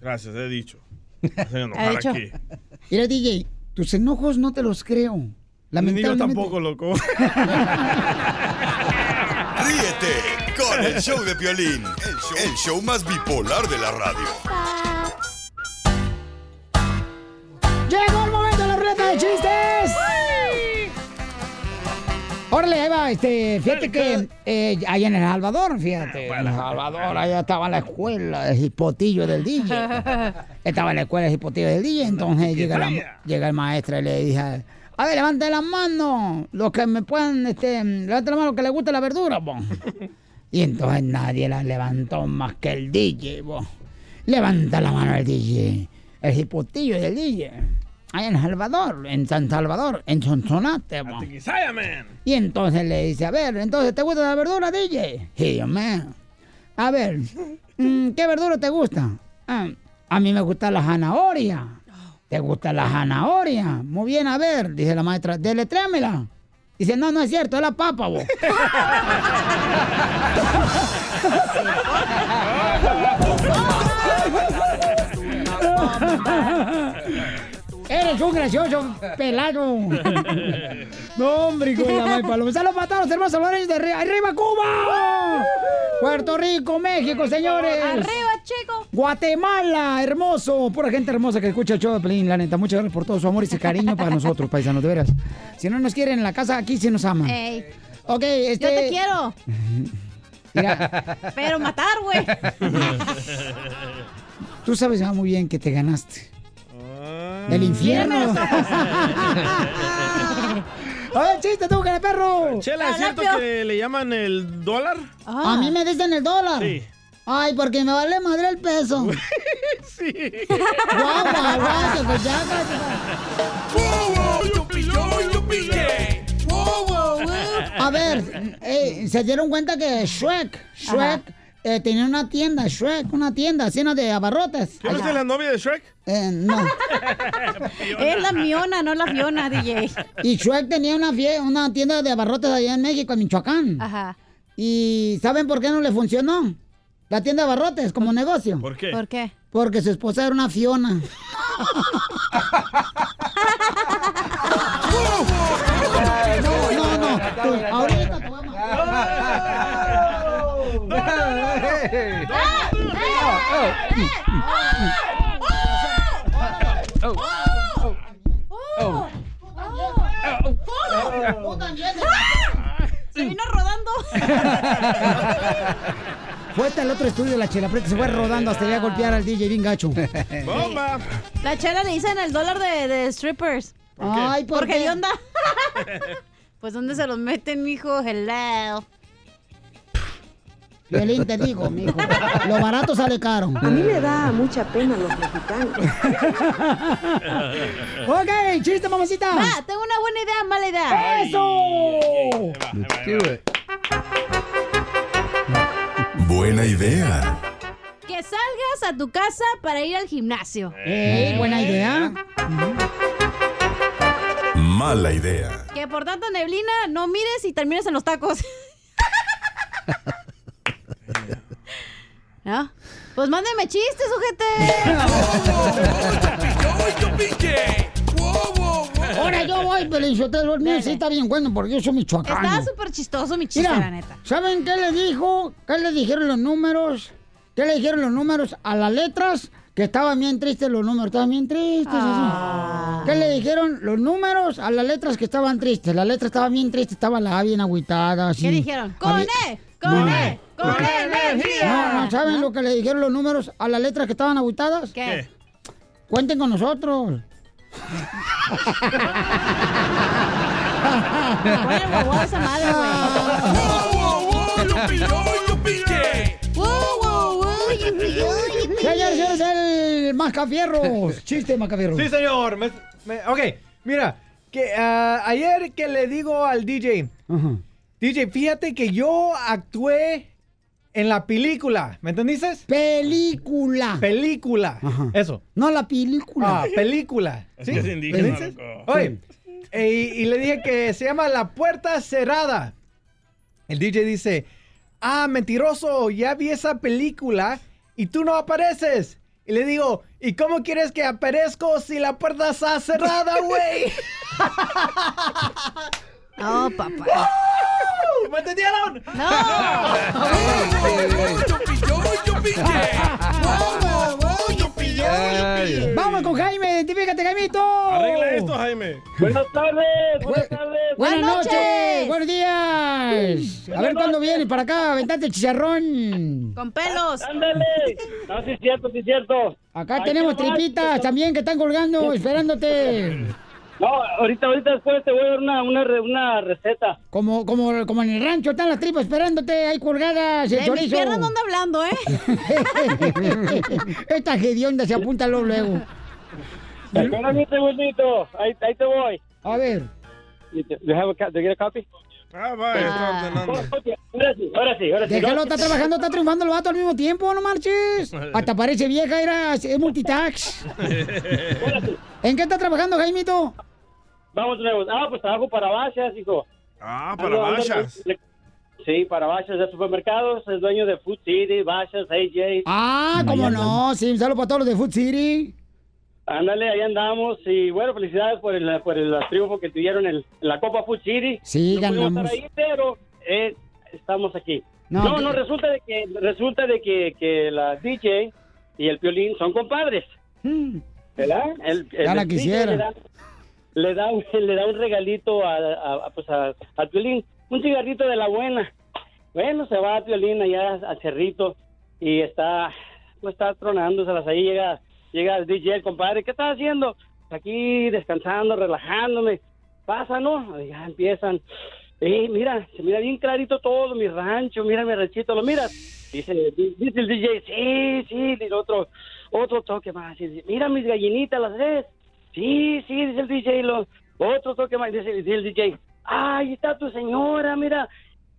Gracias, he dicho. (laughs) Dicho. aquí. Mira, DJ, tus enojos no te los creo. Ni yo Lamentablemente. tampoco, loco. (laughs) (laughs) Con el show de Piolín, el show, el show más bipolar de la radio. Llegó el momento de la ruleta de chistes. Órale, ahí va, este, fíjate que eh, allá en El Salvador, fíjate, en El Salvador, allá estaba la escuela, el hipotillo del DJ. (laughs) Estaba en la escuela el hipotillo del DJ, entonces llega, la, llega el maestro y le dice, a ver, levante la mano, los que me puedan, este, levante la mano, que le guste la verdura, po. (laughs) Y entonces nadie la levantó más que el DJ. Levanta la mano el DJ, el hipotillo del DJ. Allá en El Salvador, en San Salvador, en Sonsonate, man. Y entonces le dice, a ver, entonces, ¿te gusta la verdura, DJ? Y yo, "Man, A ver, mm, ¿qué verdura te gusta? "Ah, a mí me gusta la zanahoria. ¿Te gusta la zanahoria? Muy bien, a ver, dice la maestra, deletréamela. Dice, no, no es cierto, es la papa, vos. (laughs) Eres un gracioso pelado. No, hombre, hijo de la madre paloma. Saludos para los hermanos salvadoreños de arriba. ¡Arriba, Cuba! Puerto Rico, México, señores. Arriba, chico. Guatemala, hermoso. Pura gente hermosa que escucha el show de Pelín, la neta. Muchas gracias por todo su amor y ese cariño para nosotros, paisanos, de veras. Si no nos quieren en la casa, aquí sí nos aman. Ey. Ok, este... Yo te quiero. (laughs) Mira, (laughs) Pero matar, güey. (laughs) tú sabes ya muy bien que te ganaste. Del infierno. ¡Ay, (laughs) chiste, tú, de perro! Chela, ¿es cierto que le llaman el dólar? A mí me dicen el dólar. Sí. Ay, porque me vale madre el peso. sí. Guau, guau, guau, A ver, eh, se dieron cuenta que Shrek, Shrek, eh, tenía una tienda, Shrek, una tienda llena de abarrotes. ¿Tú eres la novia de Shrek? Eh, no. (laughs) Es la Miona, no la Fiona, (laughs) DJ. Y Shrek tenía una, una tienda de abarrotes allá en México, en Michoacán. Ajá. ¿Y saben por qué no le funcionó? La tienda de abarrotes como negocio. ¿Por qué? ¿Por qué? Porque su esposa era una Fiona. (laughs) Vino rodando. Fue hasta el otro estudio de la chela que se fue rodando hasta ir a golpear al DJ bien gacho. ¡Bomba! La chela le dicen el dólar de, de strippers. ¿Por qué? Ay, ¿por porque qué? onda? (laughs) pues dónde se los meten, mijo, hello. Violín, te digo, mijo. Lo barato sale caro. A mí me da mucha pena los mexicanos. (laughs) ok, chiste, mamacita. Va, tengo una buena idea, mala idea. ¡Eso! Buena idea. Que salgas a tu casa para ir al gimnasio. Ey, buena idea. Mala idea. Que por tanta neblina no mires y termines en los tacos. (laughs) ¿No? Pues mándeme chistes, ojete. (laughs) Ahora yo voy, Pelizotelo, el mío sí está bien bueno porque yo soy michoacano. Está súper chistoso mi chiste, Mira, la neta. ¿saben qué le dijo? ¿Qué le dijeron los números? ¿Qué le dijeron los números a las letras? Que estaban bien tristes los números, estaban bien tristes. así. ¿Qué le dijeron los números a las letras que estaban tristes? Las letras estaban bien tristes, estaba la A bien agüitada. Así. ¿Qué dijeron? ¡Con E! ¡Con. E! ¡Con energía! No, no, ¿saben lo que le dijeron los números a las letras que estaban agüitadas? ¿Qué? Cuenten con nosotros. Ponle guau esa madre, güey. Señores, eres el Mascafierros. Chiste, Mascafierros. Sí, señor. Me- me- ok, mira, que ah, ayer que le digo al DJ, DJ, fíjate que yo actué en la película, ¿me entendiste? Película. Película, eso. No la película. Ah, película. ¿Sí? que es indígena, ¿Me dices? loco. Oye, e- y, y le dije que se llama La Puerta Cerrada. El DJ dice, ah, mentiroso, ya vi esa película y tú no apareces. Y le digo, ¿y cómo quieres que aparezco si la puerta está cerrada, güey? (laughs) No, papá. ¿Me entendieron? Vamos con Jaime, identifícate, Jaimito. Arregla esto, Jaime. Buenas tardes, buenas tardes. Buenas Buenas noches. Buenos días. A ver cuándo vienes para acá, aventate el chicharrón. Con pelos. Ándale. No, sí es cierto, sí es cierto. Acá tenemos tripitas también que están colgando, esperándote. No, ahorita, ahorita después te voy a dar una, una, una receta. Como, como, como en el rancho están las tripas esperándote, ahí colgadas, el chorizo. piernas no anda hablando, ¿eh? (laughs) Esta hedionda se apunta luego, luego. Espérame un segundito. Ahí, ahí te voy. A ver. You have a, do you get a copy? Ah, vaya, está ordenando. Ok, Ahora sí, ahora sí, ahora sí. Déjalo, está trabajando, está triunfando el vato al mismo tiempo, no marches. Hasta parece vieja, era es multitax. ¿En qué está trabajando, Jaimito? Vamos de nuevo. Ah, pues trabajo para Bachas, hijo. Ah, Ando- para le- Sí, para Bachas de supermercados. Es dueño de Food City, Bachas, AJ. Ah, cómo no, sí, un saludo para todos los de Food City. Ándale, ahí andamos. Y bueno, felicidades por el, por el triunfo que tuvieron en, la Copa City. Sí, no ganamos. estar ahí, pero eh, estamos aquí. No, No, resulta de que resulta de que, que la DJ y el Piolín son compadres. ¿Verdad? El, el Ya la quisiera. Le da, le da, un, le da un regalito a, a- a, pues a, al Piolín, un cigarrito de la buena. Bueno, se va a Piolín allá al cerrito y está, pues está tronándoselas ahí, llega, llega el DJ, el compadre, ¿qué estás haciendo? Aquí descansando, relajándome. Pasa, ¿no? Ya empiezan. Eh, mira, se mira bien clarito todo, mi rancho, mira mi ranchito, ¿lo miras? Dice, di- dice el DJ, sí, sí, dice otro, otro toque más. Dice, mira mis gallinitas, ¿las ves? Sí, sí, dice el DJ, lo, otro toque más, dice, dice el DJ, ah, ahí está tu señora, mira.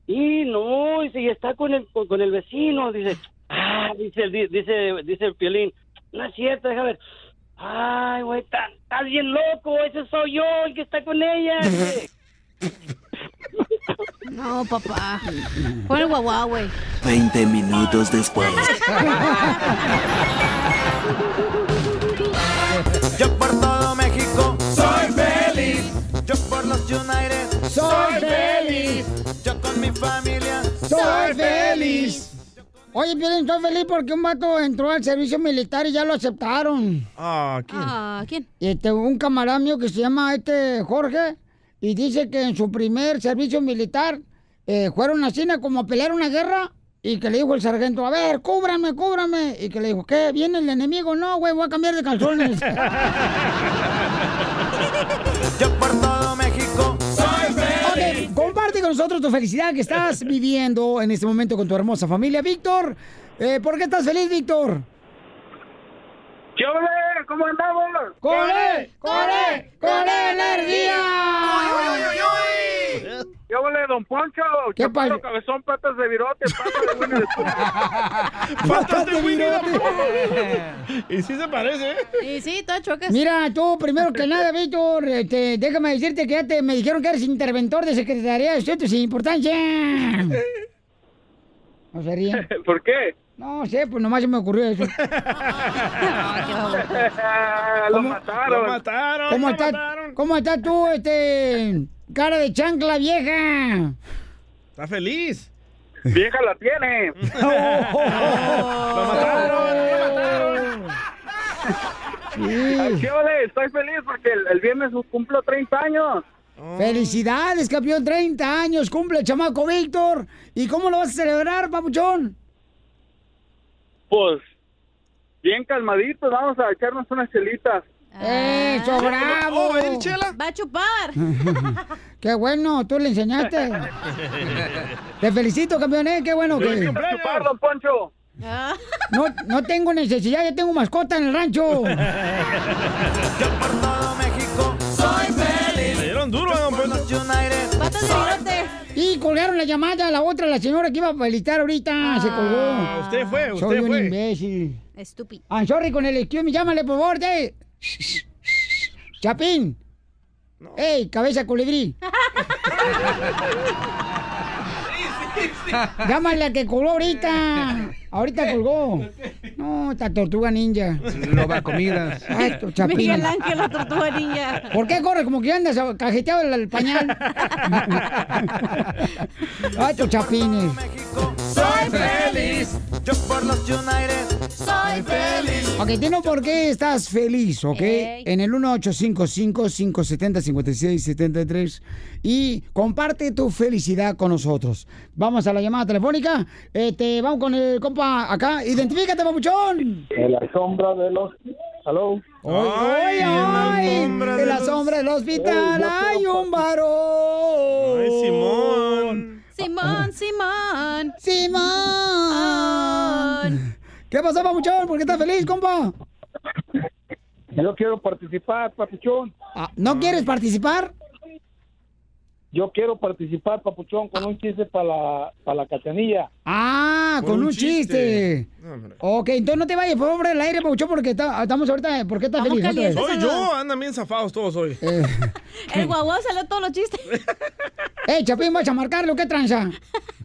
Y no, dice, y está con el, con, con el vecino, dice, ah, dice, el- dice, dice el Piolín, no es cierto, déjame ver. Ay, güey, está- estás bien loco, ese soy yo, el que está con ella. (laughs) No, papá. Pon el guagua, güey. 20 minutos después. Yo por todo México soy feliz. Yo por los United Soy feliz. Yo con mi familia Soy feliz. Oye, Piolín, estoy feliz porque un vato entró al servicio militar y ya lo aceptaron. Ah, ¿quién? Ah, ¿quién? Este, un camarada mío que se llama este Jorge y dice que en su primer servicio militar eh, fueron a China como a pelear una guerra y que le dijo el sargento, a ver, cúbrame, cúbrame. Y que le dijo, ¿qué? ¿Viene el enemigo? No, güey, voy a cambiar de calzones. (laughs) con nosotros tu felicidad que estás (laughs) viviendo en este momento con tu hermosa familia. Víctor, eh, ¿por qué estás feliz, Víctor? ¿Qué? ¿Cómo andamos? ¡Corre! ¡Corre! ¡Corre energía! ¿Qué ole, don Poncho? ¿Qué pasa? cabezón, patas de virote, patas de (laughs) Winnie Pooh. ¡Patas de virote! (laughs) Y sí se parece, ¿eh? Y sí, todas chocas. Mira, tú, primero que nada, Víctor, este, déjame decirte que ya te, me dijeron que eres interventor de Secretaría de Asuntos sin importancia. (laughs) ¿No se ríen? ¿Por qué? No sé, pues nomás se me ocurrió eso. (laughs) Lo mataron. Lo mataron. ¿Cómo lo estás, mataron. ¿Cómo estás tú, este, cara de chancla vieja? Está feliz. Vieja la tiene. Lo mataron, lo mataron. Ay, ¿Qué ole? Estoy feliz porque el, el viernes cumplo 30 años. Felicidades, campeón, 30 años, cumple el chamaco Víctor. ¿Y cómo lo vas a celebrar, papuchón? Pues, bien calmaditos, vamos a echarnos unas chelitas. ¡Eso, bravo! Oh, ¿va a ir chela? Va a chupar. (laughs) ¡Qué bueno! Tú le enseñaste. (laughs) Te felicito, campeón, ¿eh? ¡Qué bueno que... Chupar, don Poncho. Ah. No, no tengo necesidad, ya tengo mascota en el rancho. (laughs) México soy feliz. Le dieron duro don Poncho. Y colgaron la llamada, la otra, la señora que iba a felicitar ahorita, se colgó. Ah, usted fue, usted Soy un fue. imbécil. Estúpido. I'm sorry con el excuse me, llámale, por favor, de... Chapín. ¡Ey, cabeza colibrí! (laughs) Llámale a que colgó ahorita. (laughs) Ahorita colgó. No, esta tortuga ninja. No va a comidas. (laughs) Ay, chapín. Miguel Ángel, la tortuga niña. ¿Por qué corre como que andas cajeteado el, el pañal? (laughs) Ay, chapines. Soy feliz. Yo por los United soy feliz. Ok, dino por qué estás feliz, ¿ok? Ey. En el 1855-570-5673 y comparte tu felicidad con nosotros. Vamos a la llamada telefónica. Este, vamos con el compa acá. Identifícate, papuchón. En la sombra de los... ¿Aló? ¡Ay, ay, ay! En la sombra del hospital hay un varón. Ay, Simón. Simón, Simón. Simón. ¿Qué pasó, papuchón? ¿Por qué estás feliz, compa? Yo quiero participar, papuchón. Ah, ¿No quieres participar? Yo quiero participar, papuchón, con un chiste para la, para la cachanilla. Ah, con, un, chiste. No, hombre. Ok, entonces no te vayas, por favor, al aire, Pabuchón, porque está- estamos ahorita. ¿Por qué estás Estamos feliz? calientes. Soy yo, andan bien zafados todos hoy. Eh, (laughs) El guaguao salió todos los chistes. (laughs) eh, Chapín, vas a marcarlo, ¿qué tranza?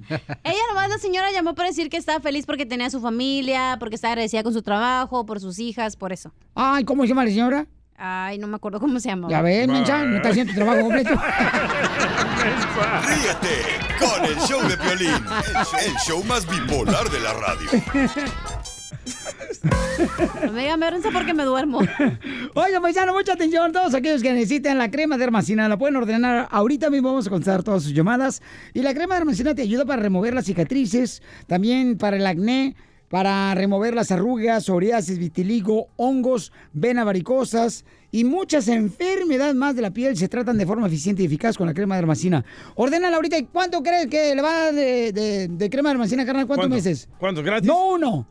(laughs) Ella nomás, la señora llamó para decir que estaba feliz porque tenía su familia, porque estaba agradecida con su trabajo, por sus hijas, por eso. Ay, ¿cómo se llama la señora? Ay, no me acuerdo cómo se llama. Ya ves, mensa, no está haciendo tu trabajo completo. Ríete con el show de Piolín, el show, el show más bipolar de la radio. No me digan vergüenza porque me duermo. Oiga, paisano, mucha atención. Todos aquellos que necesiten la crema de hermacina la pueden ordenar. Ahorita mismo vamos a contestar todas sus llamadas. Y la crema de hermacina te ayuda para remover las cicatrices, también para el acné, para remover las arrugas, psoriasis, vitiligo, hongos, venas varicosas y muchas enfermedades más de la piel se tratan de forma eficiente y eficaz con la crema de hermacina. Ordénala ahorita. ¿Y ¿Cuánto crees que le va de, de- de crema de hermacina, carnal? ¿Cuántos ¿Cuánto? meses? ¿Cuánto? ¿Gratis? No uno.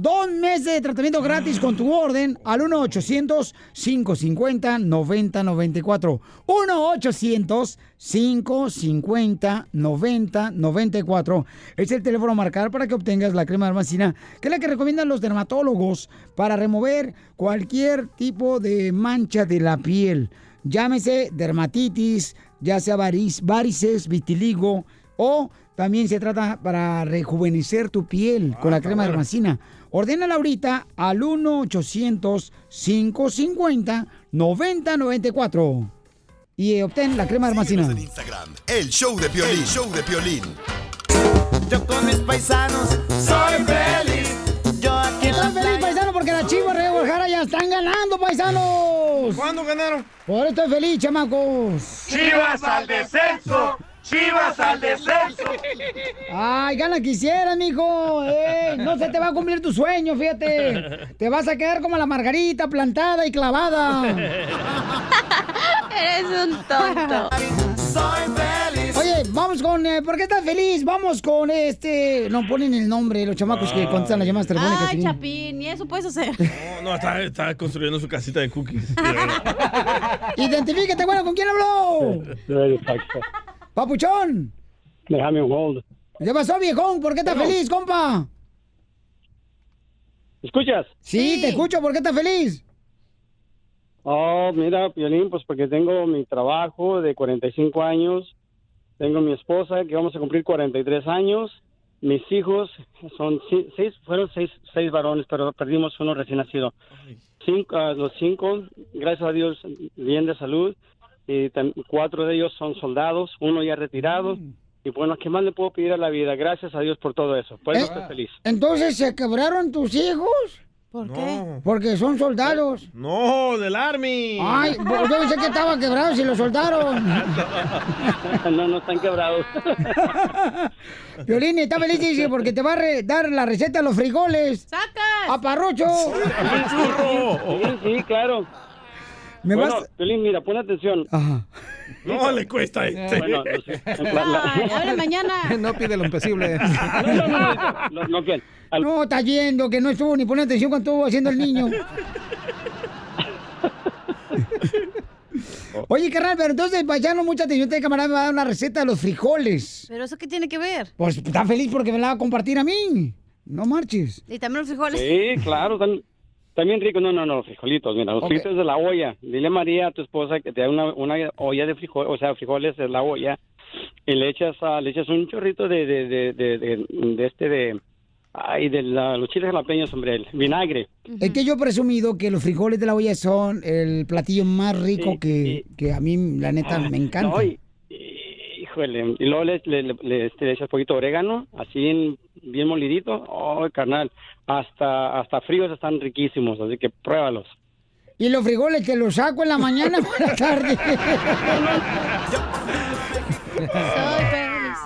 Dos meses de tratamiento gratis con tu orden al 1-800-550-9094. 1-800-550-9094. Es el teléfono a marcar para que obtengas la crema de que es la que recomiendan los dermatólogos para remover cualquier tipo de mancha de la piel. Llámese dermatitis, ya sea variz- varices, vitiligo o también se trata para rejuvenecer tu piel con la crema de. Ordénala ahorita al 1-800-550-9094 y obtén la crema de hermacina. En Instagram, el show de Piolín, el show de Piolín. Yo con mis paisanos soy feliz. Yo aquí en la Estoy feliz, paisano, porque las chivas de Guadalajara ya están ganando, paisanos. ¿Cuándo ganaron? Por eso estoy feliz, chamacos. ¡Chivas al descenso! Chivas al descenso. Ay, gana quisiera, mijo. Ey, no se te va a cumplir tu sueño, fíjate. Te vas a quedar como la margarita plantada y clavada. (laughs) Eres un tonto. Soy feliz. Oye, vamos con. eh, ¿Por qué estás feliz? Vamos con este. No ponen el nombre, los chamacos que contestan las llamadas telefónicas. Ay. Chapín, ni eso puedes hacer. (laughs) No, no, está, está construyendo su casita de cookies. (laughs) Identifícate, bueno, ¿con quién habló? Papuchón. Déjame un hold. ¿Qué pasó, viejón? ¿Por qué estás feliz, compa? ¿Escuchas? Sí, te escucho. ¿Por qué estás feliz? Oh, mira, Piolín, pues porque tengo mi trabajo de 45 años, tengo mi esposa que vamos a cumplir 43 años, mis hijos son seis, fueron seis, seis varones, pero perdimos uno recién nacido. Cinco, los cinco, gracias a Dios, bien de salud, y cuatro de ellos son soldados, uno ya retirado, y bueno, ¿qué más le puedo pedir a la vida? Gracias a Dios por todo eso, por eso Eh, estoy feliz. Entonces, ¿se quebraron tus hijos? ¿Por qué? Porque son soldados. No, del Army. Ay, pues yo pensé que estaban quebrados y los soldaron. (laughs) no, no están quebrados. (laughs) Violín está feliz, dice, porque te va a re- dar la receta de los frijoles. ¡Sacas! ¡A parrocho! Sí, sí, claro. Me bueno, vas- Piolín, mira, pon atención. No le cuesta a este. Bueno, no sé. La- la- Ay, habla mañana. (laughs) No pide lo imposible. (laughs) No, no, no, no, no, no, No, está yendo, que no estuvo ni poniendo atención cuando estuvo haciendo el niño. (laughs) Oye, carnal, pero entonces, paisano, mucha atención, este camarada me va a dar una receta de los frijoles. ¿Pero eso qué tiene que ver? Pues está feliz porque me la va a compartir a mí. No marches. Y también los frijoles. Sí, claro, tam- también rico. No, no, no, los frijolitos, mira, los Ok. frijoles de la olla. Dile a María, a tu esposa, que te da una, una olla de frijoles, o sea, frijoles de la olla, y le echas, ah, le echas un chorrito de, de, de, de, de- de este, de, ay, de la- los chiles jalapeños, hombre, el vinagre. Es que yo he presumido que los frijoles de la olla son el platillo más rico que, que a mí, la neta, me (laughs) encanta. No, y- y- híjole, y luego le, le, le- le- este, le echas un poquito de orégano, así en- bien molidito. Oh, carnal, hasta, hasta fríos están riquísimos, así que pruébalos. Y los frijoles que los saco en la mañana por la tarde.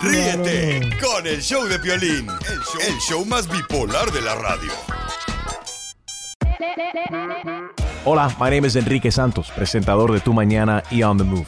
Ríete con el show de Piolín, el show, el show más bipolar de la radio. Hola, my name is Enrique Santos, presentador de Tu Mañana y On the Move.